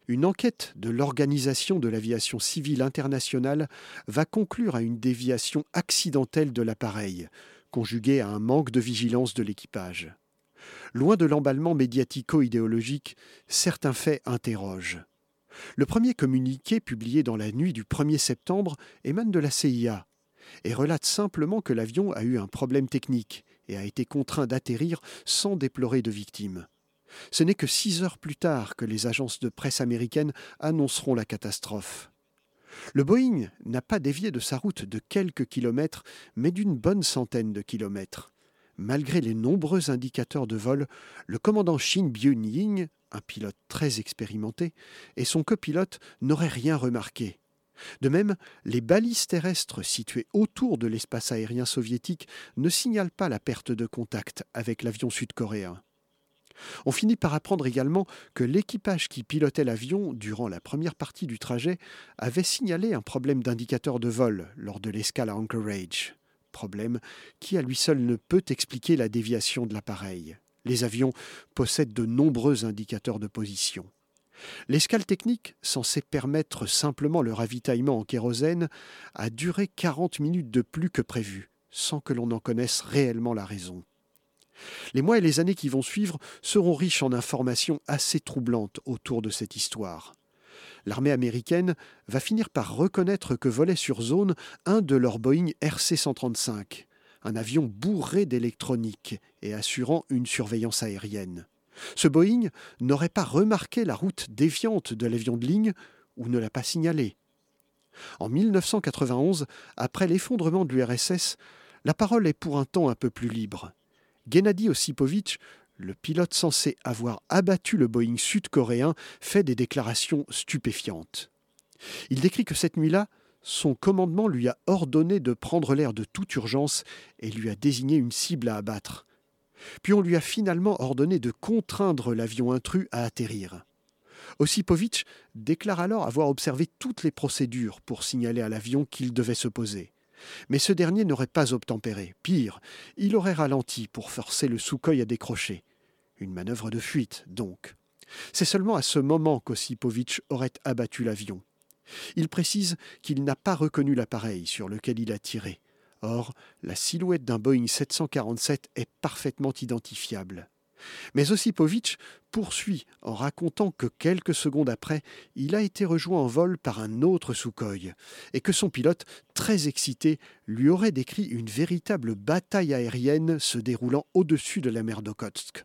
Une enquête de l'Organisation de l'aviation civile internationale va conclure à une déviation accidentelle de l'appareil, conjuguée à un manque de vigilance de l'équipage. Loin de l'emballement médiatico-idéologique, certains faits interrogent. Le premier communiqué publié dans la nuit du 1er septembre émane de la CIA et relate simplement que l'avion a eu un problème technique et a été contraint d'atterrir sans déplorer de victimes. Ce n'est que six heures plus tard que les agences de presse américaines annonceront la catastrophe. Le Boeing n'a pas dévié de sa route de quelques kilomètres, mais d'une bonne centaine de kilomètres. Malgré les nombreux indicateurs de vol, le commandant Shin Byun-ying, un pilote très expérimenté, et son copilote n'auraient rien remarqué. De même, les balises terrestres situées autour de l'espace aérien soviétique ne signalent pas la perte de contact avec l'avion sud-coréen. On finit par apprendre également que l'équipage qui pilotait l'avion durant la première partie du trajet avait signalé un problème d'indicateur de vol lors de l'escale à Anchorage. Problème qui à lui seul ne peut expliquer la déviation de l'appareil. Les avions possèdent de nombreux indicateurs de position. L'escale technique, censée permettre simplement le ravitaillement en kérosène, a duré 40 minutes de plus que prévu, sans que l'on en connaisse réellement la raison. Les mois et les années qui vont suivre seront riches en informations assez troublantes autour de cette histoire. L'armée américaine va finir par reconnaître que volait sur zone un de leurs Boeing RC-135, un avion bourré d'électronique et assurant une surveillance aérienne. Ce Boeing n'aurait pas remarqué la route déviante de l'avion de ligne ou ne l'a pas signalé. En 1991, après l'effondrement de l'URSS, la parole est pour un temps un peu plus libre. Gennady Osipovitch, le pilote censé avoir abattu le Boeing sud-coréen, fait des déclarations stupéfiantes. Il décrit que cette nuit-là, son commandement lui a ordonné de prendre l'air de toute urgence et lui a désigné une cible à abattre. Puis on lui a finalement ordonné de contraindre l'avion intrus à atterrir. Osipovitch déclare alors avoir observé toutes les procédures pour signaler à l'avion qu'il devait se poser. Mais ce dernier n'aurait pas obtempéré. Pire, il aurait ralenti pour forcer le Sukhoi à décrocher. Une manœuvre de fuite, donc. C'est seulement à ce moment qu'Osipovitch aurait abattu l'avion. Il précise qu'il n'a pas reconnu l'appareil sur lequel il a tiré. Or, la silhouette d'un Boeing 747 est parfaitement identifiable. Mais Osipovitch poursuit en racontant que quelques secondes après, il a été rejoint en vol par un autre Sukhoi et que son pilote, très excité, lui aurait décrit une véritable bataille aérienne se déroulant au-dessus de la mer d'Okhotsk.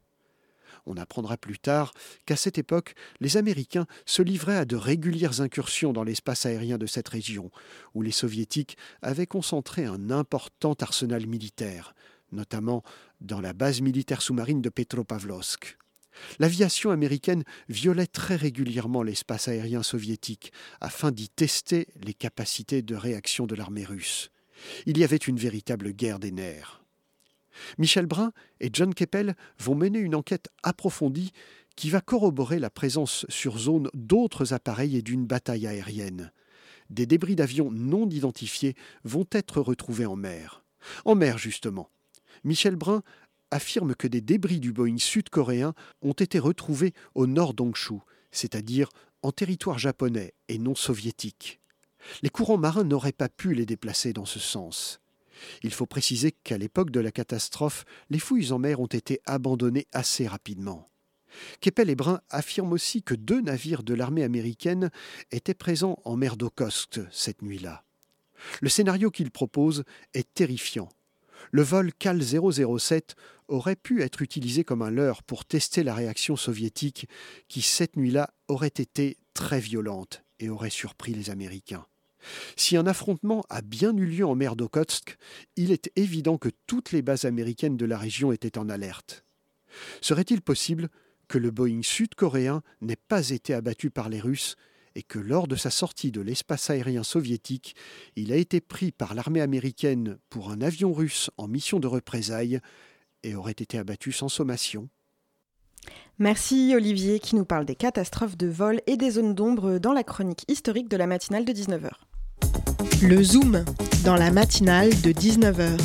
On apprendra plus tard qu'à cette époque, les Américains se livraient à de régulières incursions dans l'espace aérien de cette région, où les Soviétiques avaient concentré un important arsenal militaire, notamment dans la base militaire sous-marine de Petropavlovsk. L'aviation américaine violait très régulièrement l'espace aérien soviétique afin d'y tester les capacités de réaction de l'armée russe. Il y avait une véritable guerre des nerfs. Michel Brun et John Keppel vont mener une enquête approfondie qui va corroborer la présence sur zone d'autres appareils et d'une bataille aérienne. Des débris d'avions non identifiés vont être retrouvés en mer. En mer, justement. Michel Brun affirme que des débris du Boeing sud-coréen ont été retrouvés au nord d'Hongshu, c'est-à-dire en territoire japonais et non soviétique. Les courants marins n'auraient pas pu les déplacer dans ce sens. Il faut préciser qu'à l'époque de la catastrophe, les fouilles en mer ont été abandonnées assez rapidement. Keppel et Brun affirment aussi que deux navires de l'armée américaine étaient présents en mer d'Okhotsk cette nuit-là. Le scénario qu'ils proposent est terrifiant. Le vol CAL 007 aurait pu être utilisé comme un leurre pour tester la réaction soviétique qui, cette nuit-là, aurait été très violente et aurait surpris les Américains. Si un affrontement a bien eu lieu en mer d'Okhotsk, il est évident que toutes les bases américaines de la région étaient en alerte. Serait-il possible que le Boeing sud-coréen n'ait pas été abattu par les Russes et que lors de sa sortie de l'espace aérien soviétique, il a été pris par l'armée américaine pour un avion russe en mission de représailles et aurait été abattu sans sommation? Merci Olivier qui nous parle des catastrophes de vol et des zones d'ombre dans la chronique historique de la matinale de 19h. Le Zoom dans la matinale de 19h.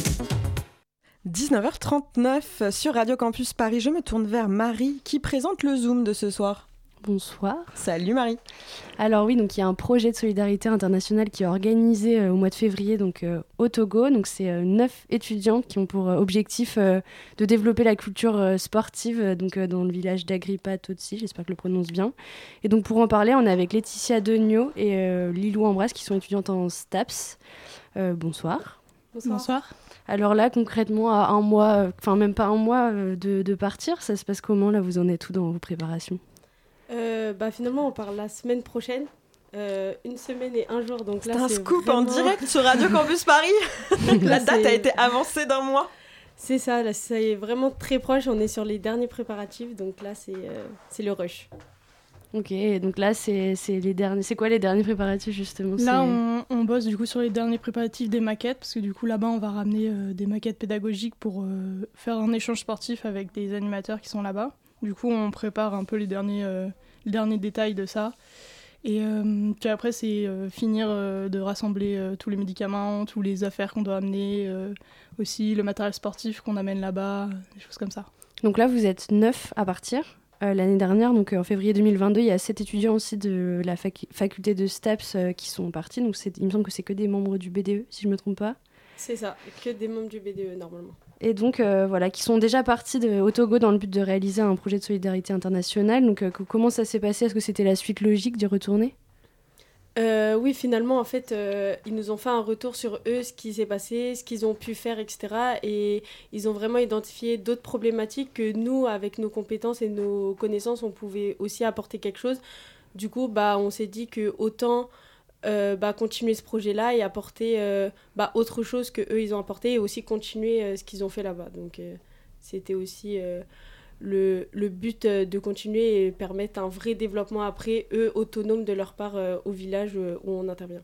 19h39 sur Radio Campus Paris. Je me tourne vers Marie qui présente le Zoom de ce soir. Bonsoir. Salut Marie. Alors oui, donc il y a un projet de solidarité internationale qui est organisé euh, au mois de février donc euh, au Togo. Donc c'est euh, neuf étudiantes qui ont pour objectif de développer la culture sportive donc dans le village d'Agrippa Totsi, j'espère que je le prononce bien. Et donc pour en parler, on est avec Laetitia Degnaud et Lilou Ambras qui sont étudiantes en STAPS. bonsoir. bonsoir. Bonsoir. Alors là, concrètement, à un mois, enfin même pas un mois de, de partir, ça se passe comment? Là, vous en êtes tout dans vos préparations? Euh, bah, Finalement, on parle la semaine prochaine. Euh, une semaine et un jour. Donc c'est un scoop en direct sur Radio Campus Paris. la date a été avancée d'un mois. C'est ça, là, ça est vraiment très proche. On est sur les derniers préparatifs, donc là, c'est euh, c'est le rush. Ok, donc là, c'est les derniers. C'est quoi les derniers préparatifs justement? Là, on, on, bosse du coup sur les derniers préparatifs des maquettes, parce que du coup, là-bas, on va ramener des maquettes pédagogiques pour faire un échange sportif avec des animateurs qui sont là-bas. Du coup, on prépare un peu les derniers, euh, les derniers détails de ça. Et euh, puis après, c'est euh, finir de rassembler tous les médicaments, toutes les affaires qu'on doit amener, aussi le matériel sportif qu'on amène là-bas, des choses comme ça. Donc là, vous êtes neuf à partir. L'année dernière, donc en février 2022, il y a sept étudiants aussi de la faculté de STAPS qui sont partis. Donc il me semble que c'est que des membres du BDE, si je ne me trompe pas. C'est ça, que des membres du BDE normalement et donc euh, voilà, qui sont déjà partis de, au Togo dans le but de réaliser un projet de solidarité internationale. Donc euh, comment ça s'est passé? Est-ce que c'était la suite logique d'y retourner? Euh, oui, finalement, en fait, ils nous ont fait un retour sur eux, ce qui s'est passé, ce qu'ils ont pu faire, etc. Et ils ont vraiment identifié d'autres problématiques que nous, avec nos compétences et nos connaissances, on pouvait aussi apporter quelque chose. Du coup, bah, on s'est dit que autant euh, bah, continuer ce projet-là et apporter bah, autre chose que eux ils ont apporté et aussi continuer ce qu'ils ont fait là-bas. Donc, c'était aussi le, but euh, de continuer et permettre un vrai développement après, eux, autonomes de leur part euh, au village euh, où on intervient.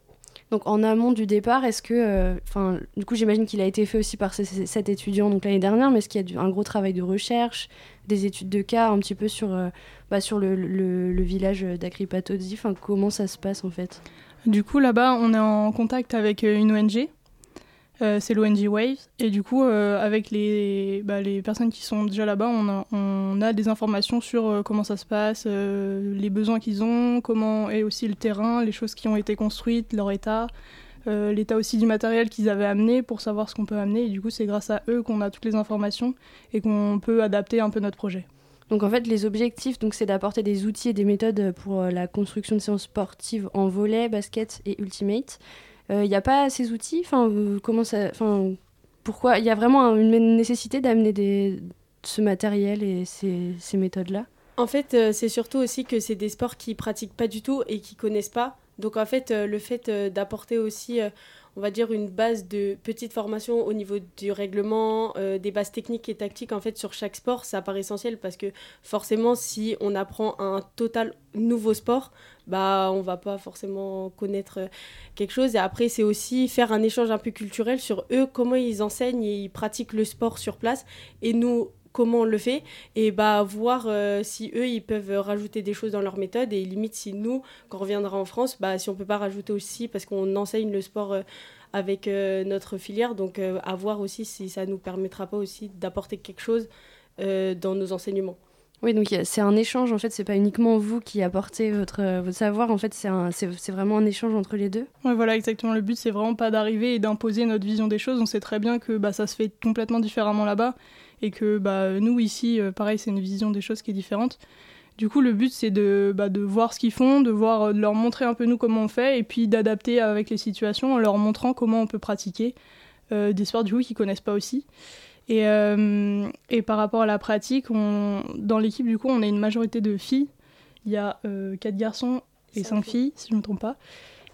Donc en amont du départ, est-ce que, enfin, du coup j'imagine qu'il a été fait aussi par ces, sept étudiants donc l'année dernière, mais est-ce qu'il y a un gros travail de recherche, des études de cas un petit peu sur, bah, sur le, village d'Agripatodi, enfin comment ça se passe en fait? Du coup là-bas on est en contact avec une ONG euh, c'est l'ONG Waves. Et du coup, euh, avec les, bah, les personnes qui sont déjà là-bas, on a, des informations sur euh, comment ça se passe, les besoins qu'ils ont, comment est aussi le terrain, les choses qui ont été construites, leur état, l'état aussi du matériel qu'ils avaient amené pour savoir ce qu'on peut amener. Et du coup, c'est grâce à eux qu'on a toutes les informations et qu'on peut adapter un peu notre projet. Donc en fait, les objectifs, donc c'est d'apporter des outils et des méthodes pour la construction de séances sportives en volet, basket et ultimate. Il euh, n'y a pas ces outils? Enfin, euh, comment ça Enfin, pourquoi? Il y a vraiment une nécessité d'amener ce matériel et ces, ces méthodes-là? En fait, euh, c'est surtout aussi que c'est des sports qui pratiquent pas du tout et qui connaissent pas. Donc en fait, le fait d'apporter aussi on va dire, une base de petite formation au niveau du règlement, euh, des bases techniques et tactiques en fait sur chaque sport, ça paraît essentiel parce que forcément, si on apprend un total nouveau sport, bah on va pas forcément connaître euh, quelque chose. Et après, c'est aussi faire un échange un peu culturel sur eux, comment ils enseignent et ils pratiquent le sport sur place, et nous comment on le fait et bah voir euh, si eux ils peuvent rajouter des choses dans leur méthode et limite si nous quand on reviendra en France bah si on peut pas rajouter aussi parce qu'on enseigne le sport euh, avec euh, notre filière donc à voir aussi si ça nous permettra pas aussi d'apporter quelque chose dans nos enseignements. Oui, donc c'est un échange, en fait, c'est pas uniquement vous qui apportez votre, votre savoir, en fait, c'est vraiment un échange entre les deux. Oui, voilà, exactement. Le but, c'est vraiment pas d'arriver et d'imposer notre vision des choses. On sait très bien que bah, ça se fait complètement différemment là-bas et que bah, nous ici, euh, pareil, c'est une vision des choses qui est différente. Du coup, le but, c'est de, bah, de voir ce qu'ils font, de, voir, euh, de leur montrer un peu nous comment on fait, et puis d'adapter avec les situations en leur montrant comment on peut pratiquer euh, des sports du coup qu'ils connaissent pas aussi. Et, et, par rapport à la pratique, on, dans l'équipe, du coup, on a une majorité de filles. Il y a quatre garçons et cinq filles, si je ne me trompe pas.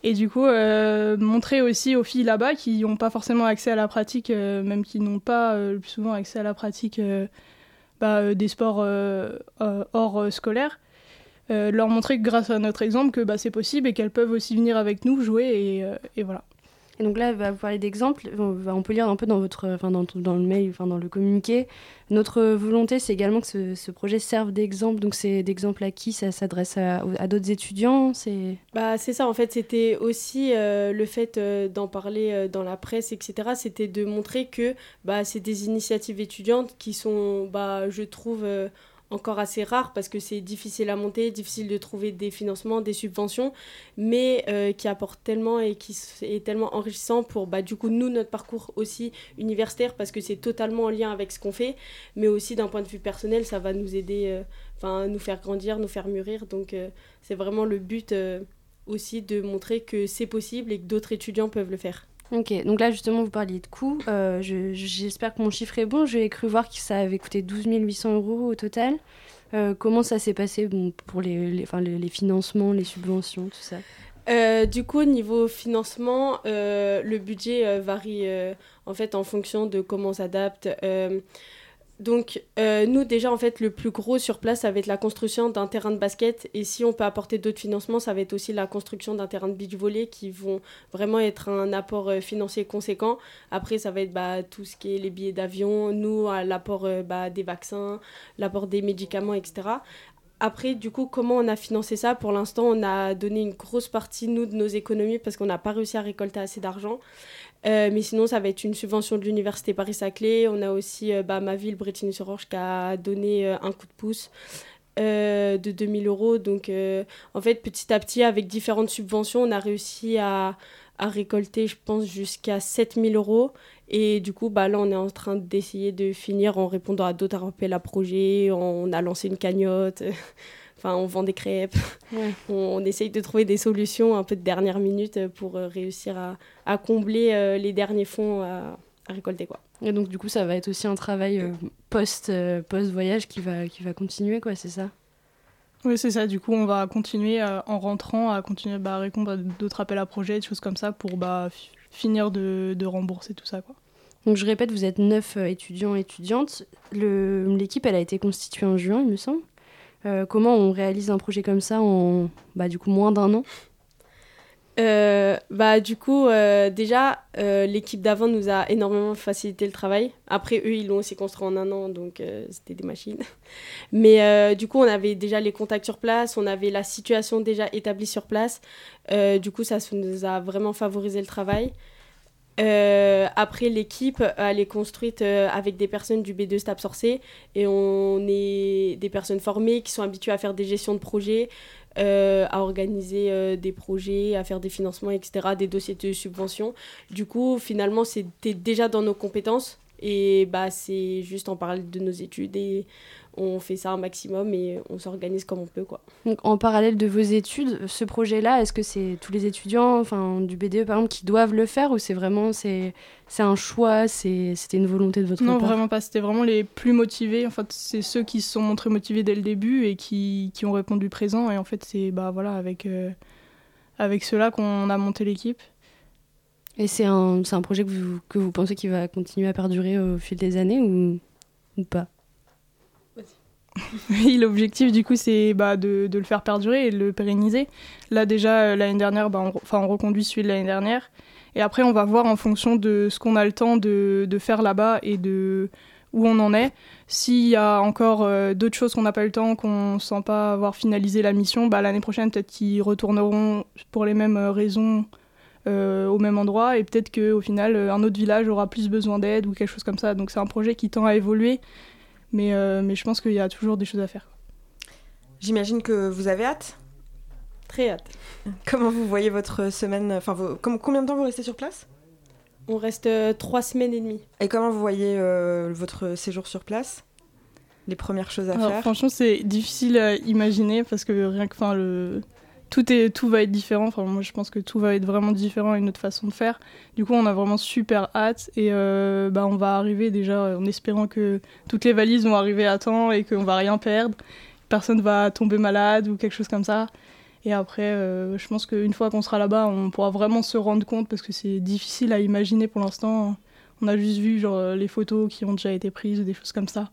Et du coup, euh, montrer aussi aux filles là-bas qui n'ont pas forcément accès à la pratique, euh, même qui n'ont pas euh, souvent accès à la pratique bah, des sports hors scolaire, leur montrer grâce à notre exemple que bah, c'est possible et qu'elles peuvent aussi venir avec nous jouer et voilà. Et donc là, vous parler d'exemples. On peut lire un peu dans, votre, enfin dans, le mail, enfin dans le communiqué. Notre volonté, c'est également que ce, projet serve d'exemple. Donc c'est d'exemple à qui? Ça s'adresse à, d'autres étudiants? C'est bah, ça, en fait. C'était aussi euh, le fait euh, d'en parler euh, dans la presse, etc. C'était de montrer que bah, c'est des initiatives étudiantes qui sont, bah, je trouve encore assez rare parce que c'est difficile à monter, difficile de trouver des financements, des subventions, mais euh, qui apporte tellement et qui est tellement enrichissant pour bah, du coup nous, notre parcours aussi universitaire parce que c'est totalement en lien avec ce qu'on fait, mais aussi d'un point de vue personnel, ça va nous aider, euh, enfin nous faire grandir, nous faire mûrir. Donc euh, c'est vraiment le but aussi de montrer que c'est possible et que d'autres étudiants peuvent le faire. Ok, donc là justement vous parliez de coûts. Euh, j'espère que mon chiffre est bon. J'ai cru voir que ça avait coûté 12 800 euros au total. Euh, comment ça s'est passé pour les, financements, les subventions, tout ça? Euh, du coup, niveau financement, le budget varie en fait en fonction de comment on s'adapte. Donc, euh, nous, déjà, en fait, le plus gros sur place, ça va être la construction d'un terrain de basket. Et si on peut apporter d'autres financements, ça va être aussi la construction d'un terrain de beach volley qui vont vraiment être un apport euh, financier conséquent. Après, ça va être bah, tout ce qui est les billets d'avion, nous, l'apport euh, bah, des vaccins, l'apport des médicaments, etc. Après, du coup, comment on a financé ça? Pour l'instant, on a donné une grosse partie, nous, de nos économies parce qu'on n'a pas réussi à récolter assez d'argent. Euh, mais sinon, ça va être une subvention de l'Université Paris-Saclay. On a aussi euh, bah, ma ville, Bretigny-sur-Orge, qui a donné euh, un coup de pouce. de 2000 euros. Donc, en fait, petit à petit, avec différentes subventions, on a réussi à, à récolter, je pense, jusqu'à 7000 euros. Et du coup, bah, là, on est en train d'essayer de finir en répondant à d'autres appels à projets. On a lancé une cagnotte. enfin, on vend des crêpes. on, essaye de trouver des solutions un peu de dernière minute pour réussir à, combler les derniers fonds à, récolter. Quoi. Et donc, du coup, ça va être aussi un travail post, post-voyage qui va, qui va continuer, quoi, c'est ça? Oui, c'est ça. Du coup, on va continuer en rentrant à continuer bah, à répondre à d'autres appels à projets, des choses comme ça pour bah, finir de, de, rembourser tout ça. Quoi. Donc je répète, vous êtes neuf euh, étudiants et étudiantes. L'équipe, elle a été constituée en juin, il me semble? Euh, comment on réalise un projet comme ça en bah, du coup, moins d'un an? Euh, bah du coup déjà l'équipe d'avant nous a énormément facilité le travail. Après eux ils l'ont aussi construit en un an donc c'était des machines. Mais du coup on avait déjà les contacts sur place on avait la situation déjà établie sur place. Du coup ça nous a vraiment favorisé le travail euh, après, l'équipe, elle est construite euh, avec des personnes du B2 Stab Sorcé et on est des personnes formées qui sont habituées à faire des gestions de projets, euh, à organiser des projets, à faire des financements, etc., des dossiers de subvention. Du coup, finalement, c'était déjà dans nos compétences et bah, c'est juste en parler de nos études et on fait ça un maximum et on s'organise comme on peut. Quoi. Donc, en parallèle de vos études, ce projet-là, est-ce que c'est tous les étudiants enfin, du BDE par exemple qui doivent le faire ou c'est vraiment c'est, c'est un choix, c'était une volonté de votre part? Non, vraiment pas. C'était vraiment les plus motivés. En fait, c'est ceux qui se sont montrés motivés dès le début et qui, qui ont répondu présent. Et en fait, c'est bah, voilà, avec, euh, avec ceux-là qu'on a monté l'équipe. Et c'est un, c'est un projet que vous, que vous pensez qui va continuer à perdurer au fil des années ou, ou pas? l'objectif du coup c'est bah, de, le faire perdurer et de le pérenniser. Là déjà euh, l'année dernière, bah, on, on reconduit celui de l'année dernière. Et après on va voir en fonction de ce qu'on a le temps de, de faire là-bas et de où on en est. S'il y a encore euh, d'autres choses qu'on n'a pas eu le temps, qu'on ne sent pas avoir finalisé la mission, bah, l'année prochaine peut-être qu'ils retourneront pour les mêmes euh, raisons au même endroit et peut-être qu'au final un autre village aura plus besoin d'aide ou quelque chose comme ça. Donc c'est un projet qui tend à évoluer mais, euh, mais je pense qu'il y a toujours des choses à faire. J'imagine que vous avez hâte Très hâte. Comment vous voyez votre semaine Enfin, combien de temps vous restez sur place? On reste euh, trois semaines et demie. Et comment vous voyez euh, votre séjour sur place? Les premières choses à faire? Franchement, c'est difficile à imaginer parce que rien que, le, tout, est, tout va être différent. Enfin, moi, je pense que tout va être vraiment différent, une autre façon de faire. Du coup, on a vraiment super hâte et euh, bah, on va arriver déjà en espérant que toutes les valises vont arriver à temps et qu'on va rien perdre. Personne va tomber malade ou quelque chose comme ça. Et après, euh, je pense qu'une fois qu'on sera là-bas, on pourra vraiment se rendre compte parce que c'est difficile à imaginer pour l'instant. On a juste vu genre, les photos qui ont déjà été prises ou des choses comme ça.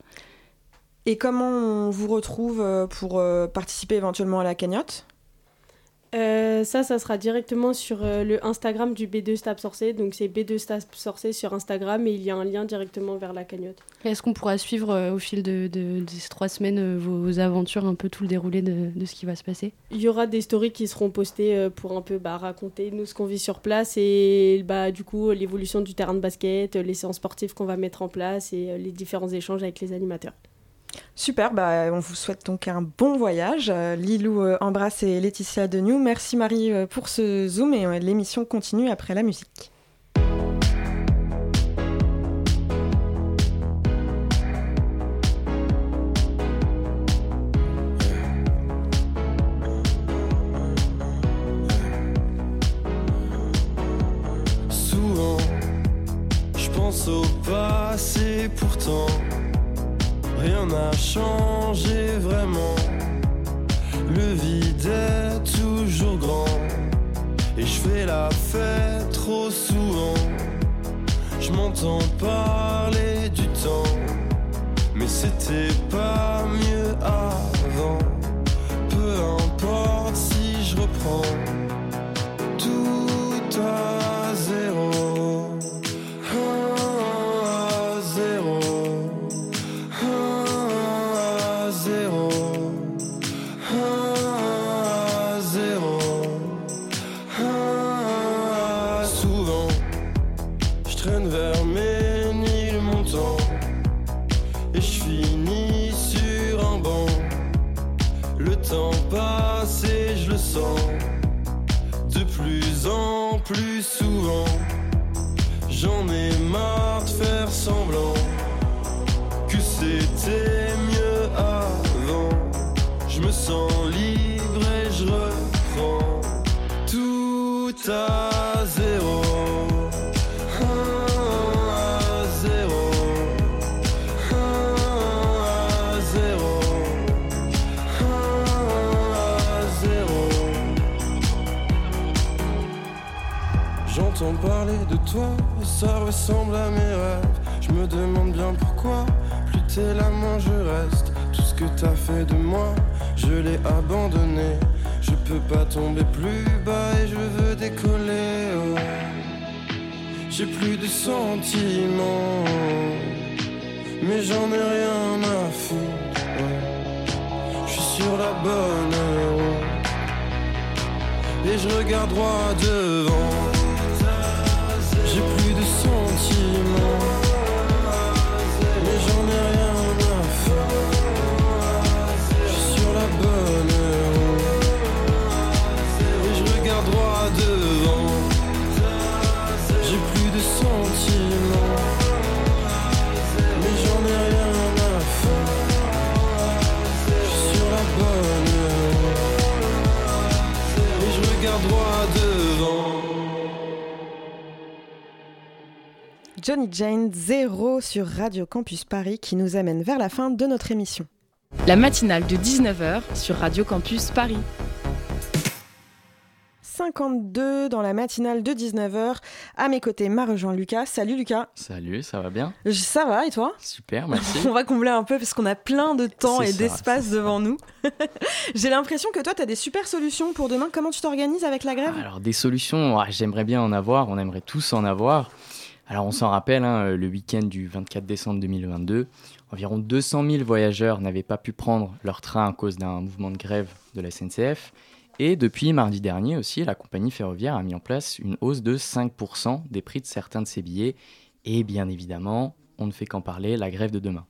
Et comment on vous retrouve euh, pour participer éventuellement à la cagnotte? Euh, ça, ça sera directement sur euh, le Instagram du B2 Stab Sorcé. Donc c'est B2 Stab Sorcé sur Instagram et il y a un lien directement vers la cagnotte. Est-ce qu'on pourra suivre euh, au fil de, ces trois semaines vos, aventures, un peu tout le déroulé de, ce qui va se passer? Il y aura des stories qui seront postées pour un peu bah, raconter nous ce qu'on vit sur place et bah, du coup l'évolution du terrain de basket, les séances sportives qu'on va mettre en place et les différents échanges avec les animateurs. Super, bah, on vous souhaite donc un bon voyage. Euh, Lilou euh, embrasse et Laetitia de New. Merci Marie euh, pour ce zoom et l'émission continue après la musique. Souvent, je pense au passé pourtant rien n'a changé vraiment. Le vide est toujours grand et je fais la fête trop souvent. Je m'entends parler du temps, mais c'était pas mieux avant. Johnny Jane, zéro sur Radio Campus Paris qui nous amène vers la fin de notre émission. La matinale de 19h sur Radio Campus Paris. 52 dans la matinale de 19h. À mes côtés, m'a rejoint Lucas. Salut Lucas. Salut, ça va bien? Je- Ça va et toi? Super, merci. On va combler un peu parce qu'on a plein de temps et d'espace devant nous. J'ai l'impression que toi, tu as des super solutions pour demain. Comment tu t'organises avec la grève? Alors des solutions, j'aimerais bien en avoir, on aimerait tous en avoir. Alors on s'en rappelle, hein, le week-end du 24 décembre 2022, environ 200 000 voyageurs n'avaient pas pu prendre leur train à cause d'un mouvement de grève de la SNCF. Et depuis mardi dernier aussi, la compagnie ferroviaire a mis en place une hausse de 5% des prix de certains de ses billets. Et bien évidemment, on ne fait qu'en parler, la grève de demain.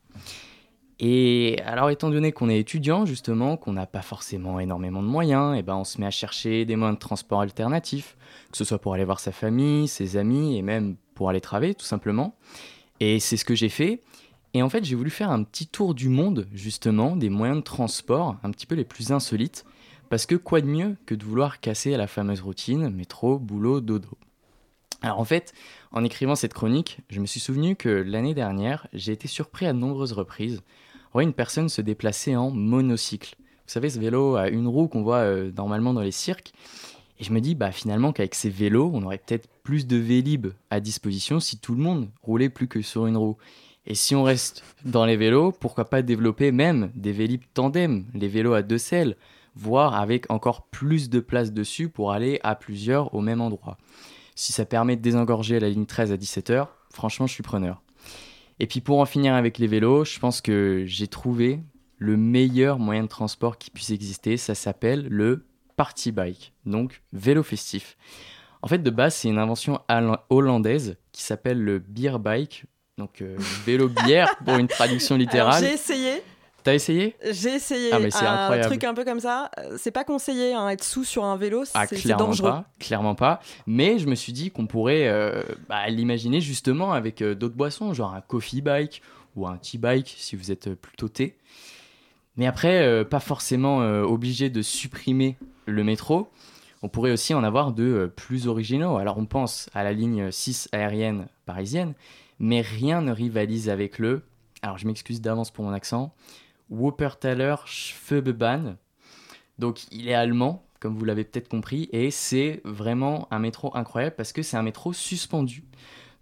Et alors, étant donné qu'on est étudiant, justement, qu'on n'a pas forcément énormément de moyens, et ben on se met à chercher des moyens de transport alternatifs, que ce soit pour aller voir sa famille, ses amis, et même pour aller travailler, tout simplement. Et c'est ce que j'ai fait. Et en fait, j'ai voulu faire un petit tour du monde, justement, des moyens de transport, un petit peu les plus insolites, parce que quoi de mieux que de vouloir casser la fameuse routine métro, boulot, dodo. Alors en fait, en écrivant cette chronique, je me suis souvenu que l'année dernière, j'ai été surpris à de nombreuses reprises on voit une personne se déplacer en monocycle. Vous savez, ce vélo à une roue qu'on voit euh, normalement dans les cirques. Et je me dis bah, finalement qu'avec ces vélos, on aurait peut-être plus de vélib à disposition si tout le monde roulait plus que sur une roue. Et si on reste dans les vélos, pourquoi pas développer même des vélib tandem, les vélos à deux selles, voire avec encore plus de place dessus pour aller à plusieurs au même endroit. Si ça permet de désengorger la ligne 13 à 17h, franchement, je suis preneur. Et puis pour en finir avec les vélos, je pense que j'ai trouvé le meilleur moyen de transport qui puisse exister. Ça s'appelle le party bike, donc vélo festif. En fait, de base, c'est une invention hollandaise qui s'appelle le beer bike, donc euh, vélo bière pour une traduction littérale. J'ai essayé. T'as essayé? J'ai essayé Ah, mais c'est un incroyable. truc un peu comme ça. Euh, C'est pas conseillé, hein, être sous sur un vélo, Ah, c'est clairement dangereux. pas, clairement pas. Mais je me suis dit qu'on pourrait euh, bah, l'imaginer justement avec euh, d'autres boissons, genre un coffee bike ou un tea bike si vous êtes plutôt thé. Mais après, euh, pas forcément obligé de supprimer le métro. On pourrait aussi en avoir de euh, plus originaux. Alors on pense à la ligne 6 aérienne parisienne, mais rien ne rivalise avec le, alors je m'excuse d'avance pour mon accent, Wuppertaler Schwebebahn. Donc il est allemand, comme vous l'avez peut-être compris, et c'est vraiment un métro incroyable parce que c'est un métro suspendu.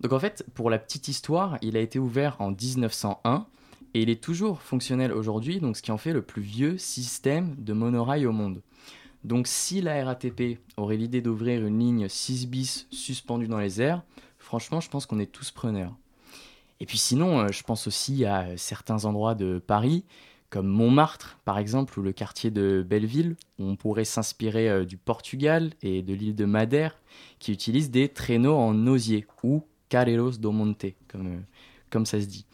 Donc en fait, pour la petite histoire, il a été ouvert en 1901 et il est toujours fonctionnel aujourd'hui, donc ce qui en fait le plus vieux système de monorail au monde. Donc si la RATP aurait l'idée d'ouvrir une ligne 6 bis suspendue dans les airs, franchement, je pense qu'on est tous preneurs. Et puis sinon, euh, je pense aussi à euh, certains endroits de Paris, comme Montmartre par exemple, ou le quartier de Belleville, où on pourrait s'inspirer euh, du Portugal et de l'île de Madère, qui utilisent des traîneaux en osier, ou carreiros do monte, comme, comme ça se dit.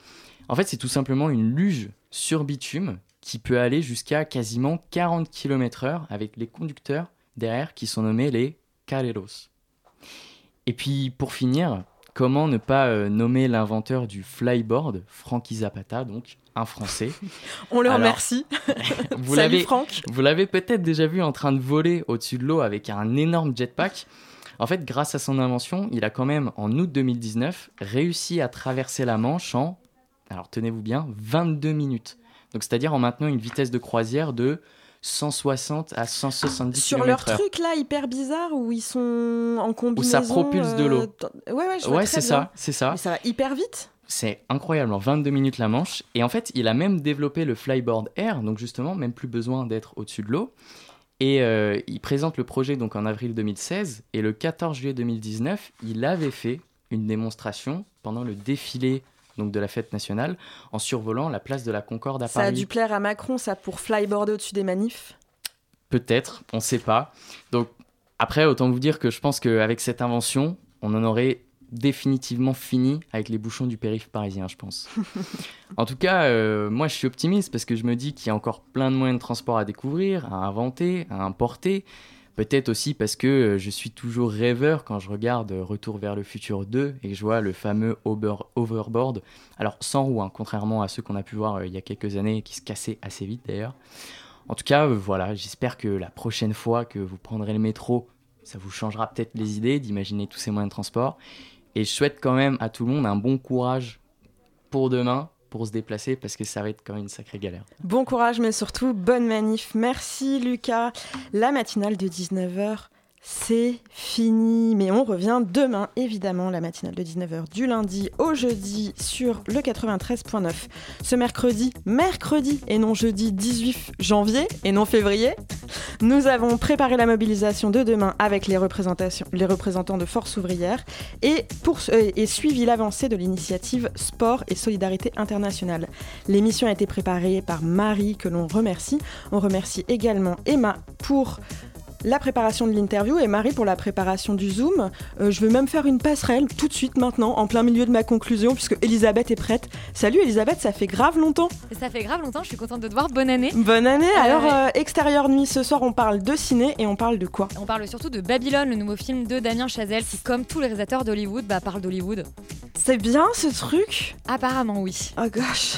En fait, c'est tout simplement une luge sur bitume qui peut aller jusqu'à quasiment 40 km/h avec les conducteurs derrière qui sont nommés les carreiros. Et puis pour finir, comment ne pas euh, nommer l'inventeur du flyboard, Frankie Zapata, donc un Français. On le remercie. vous Salut Franck. vous l'avez peut-être déjà vu en train de voler au-dessus de l'eau avec un énorme jetpack. En fait, grâce à son invention, il a quand même, en août 2019, réussi à traverser la Manche en, alors tenez-vous bien, 22 minutes. Donc, c'est-à-dire en maintenant une vitesse de croisière de 160 à 170 Sur km leur heure. truc là hyper bizarre où ils sont en Où combinaison. ça propulse de l'eau. euh, Ouais, ouais, je vois Ouais, très c'est bien. ça, c'est ça. Mais ça va hyper vite. C'est incroyable, en 22 minutes la manche. Et en fait, il a même développé le flyboard air, donc justement, même plus besoin d'être au-dessus de l'eau. Et euh, il présente le projet donc en avril 2016. Et le 14 juillet 2019, il avait fait une démonstration pendant le défilé donc de la fête nationale en survolant la place de la Concorde à Ça a Paris. dû plaire à Macron, ça, pour flyboarder au-dessus des manifs? Peut-être, on ne sait pas. Donc après, autant vous dire que je pense qu'avec cette invention, on en aurait définitivement fini avec les bouchons du périph' parisien, je pense. en tout cas, euh, moi je suis optimiste parce que je me dis qu'il y a encore plein de moyens de transport à découvrir, à inventer, à importer. Peut-être aussi parce que euh, je suis toujours rêveur quand je regarde euh, Retour vers le futur 2 et que je vois le fameux over- overboard. Alors sans roue, contrairement à ceux qu'on a pu voir euh, il y a quelques années qui se cassaient assez vite d'ailleurs. En tout cas, voilà, j'espère que la prochaine fois que vous prendrez le métro, ça vous changera peut-être les idées d'imaginer tous ces moyens de transport. Et je souhaite quand même à tout le monde un bon courage pour demain, pour se déplacer, parce que ça va être quand même une sacrée galère. Bon courage, mais surtout bonne manif. Merci Lucas. La matinale de 19h, c'est fini. Mais on revient demain, évidemment, la matinale de 19h du lundi au jeudi sur le 93.9. Ce mercredi, mercredi et non jeudi 18 janvier et non février, nous avons préparé la mobilisation de demain avec les, représentations, les représentants de Force ouvrière et, euh, et suivi l'avancée de l'initiative Sport et Solidarité Internationale. L'émission a été préparée par Marie, que l'on remercie. On remercie également Emma pour la préparation de l'interview et Marie pour la préparation du Zoom. Euh, je vais même faire une passerelle tout de suite maintenant, en plein milieu de ma conclusion, puisque Elisabeth est prête. Salut Elisabeth, ça fait grave longtemps. Ça fait grave longtemps, je suis contente de te voir. Bonne année. Bonne année. Alors, euh, extérieur nuit, ce soir, on parle de ciné et on parle de quoi? On parle surtout de Babylone, le nouveau film de Damien Chazelle, qui, comme tous les réalisateurs d'Hollywood, bah, parle d'Hollywood. C'est bien ce truc? Apparemment, oui. Oh gosh.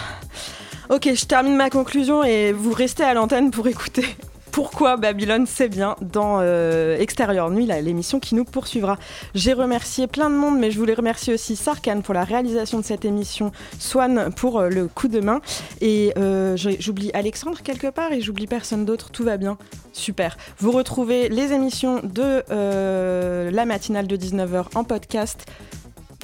Ok, je termine ma conclusion et vous restez à l'antenne pour écouter pourquoi Babylone c'est bien dans euh, Extérieur Nuit, l'émission qui nous poursuivra. J'ai remercié plein de monde, mais je voulais remercier aussi Sarkhan pour la réalisation de cette émission, Swan pour euh, le coup de main, et euh, j'oublie Alexandre quelque part et j'oublie personne d'autre, tout va bien. Super. Vous retrouvez les émissions de la matinale de 19h en podcast.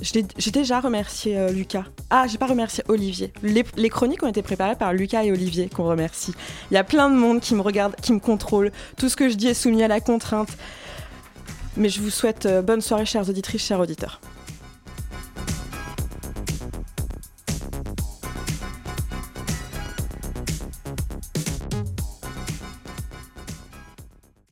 J'ai déjà remercié euh, Lucas. Ah, j'ai pas remercié Olivier. Les, les chroniques ont été préparées par Lucas et Olivier, qu'on remercie. Il y a plein de monde qui me regarde, qui me contrôle. Tout ce que je dis est soumis à la contrainte. Mais je vous souhaite euh, bonne soirée, chères auditrices, chers auditeurs.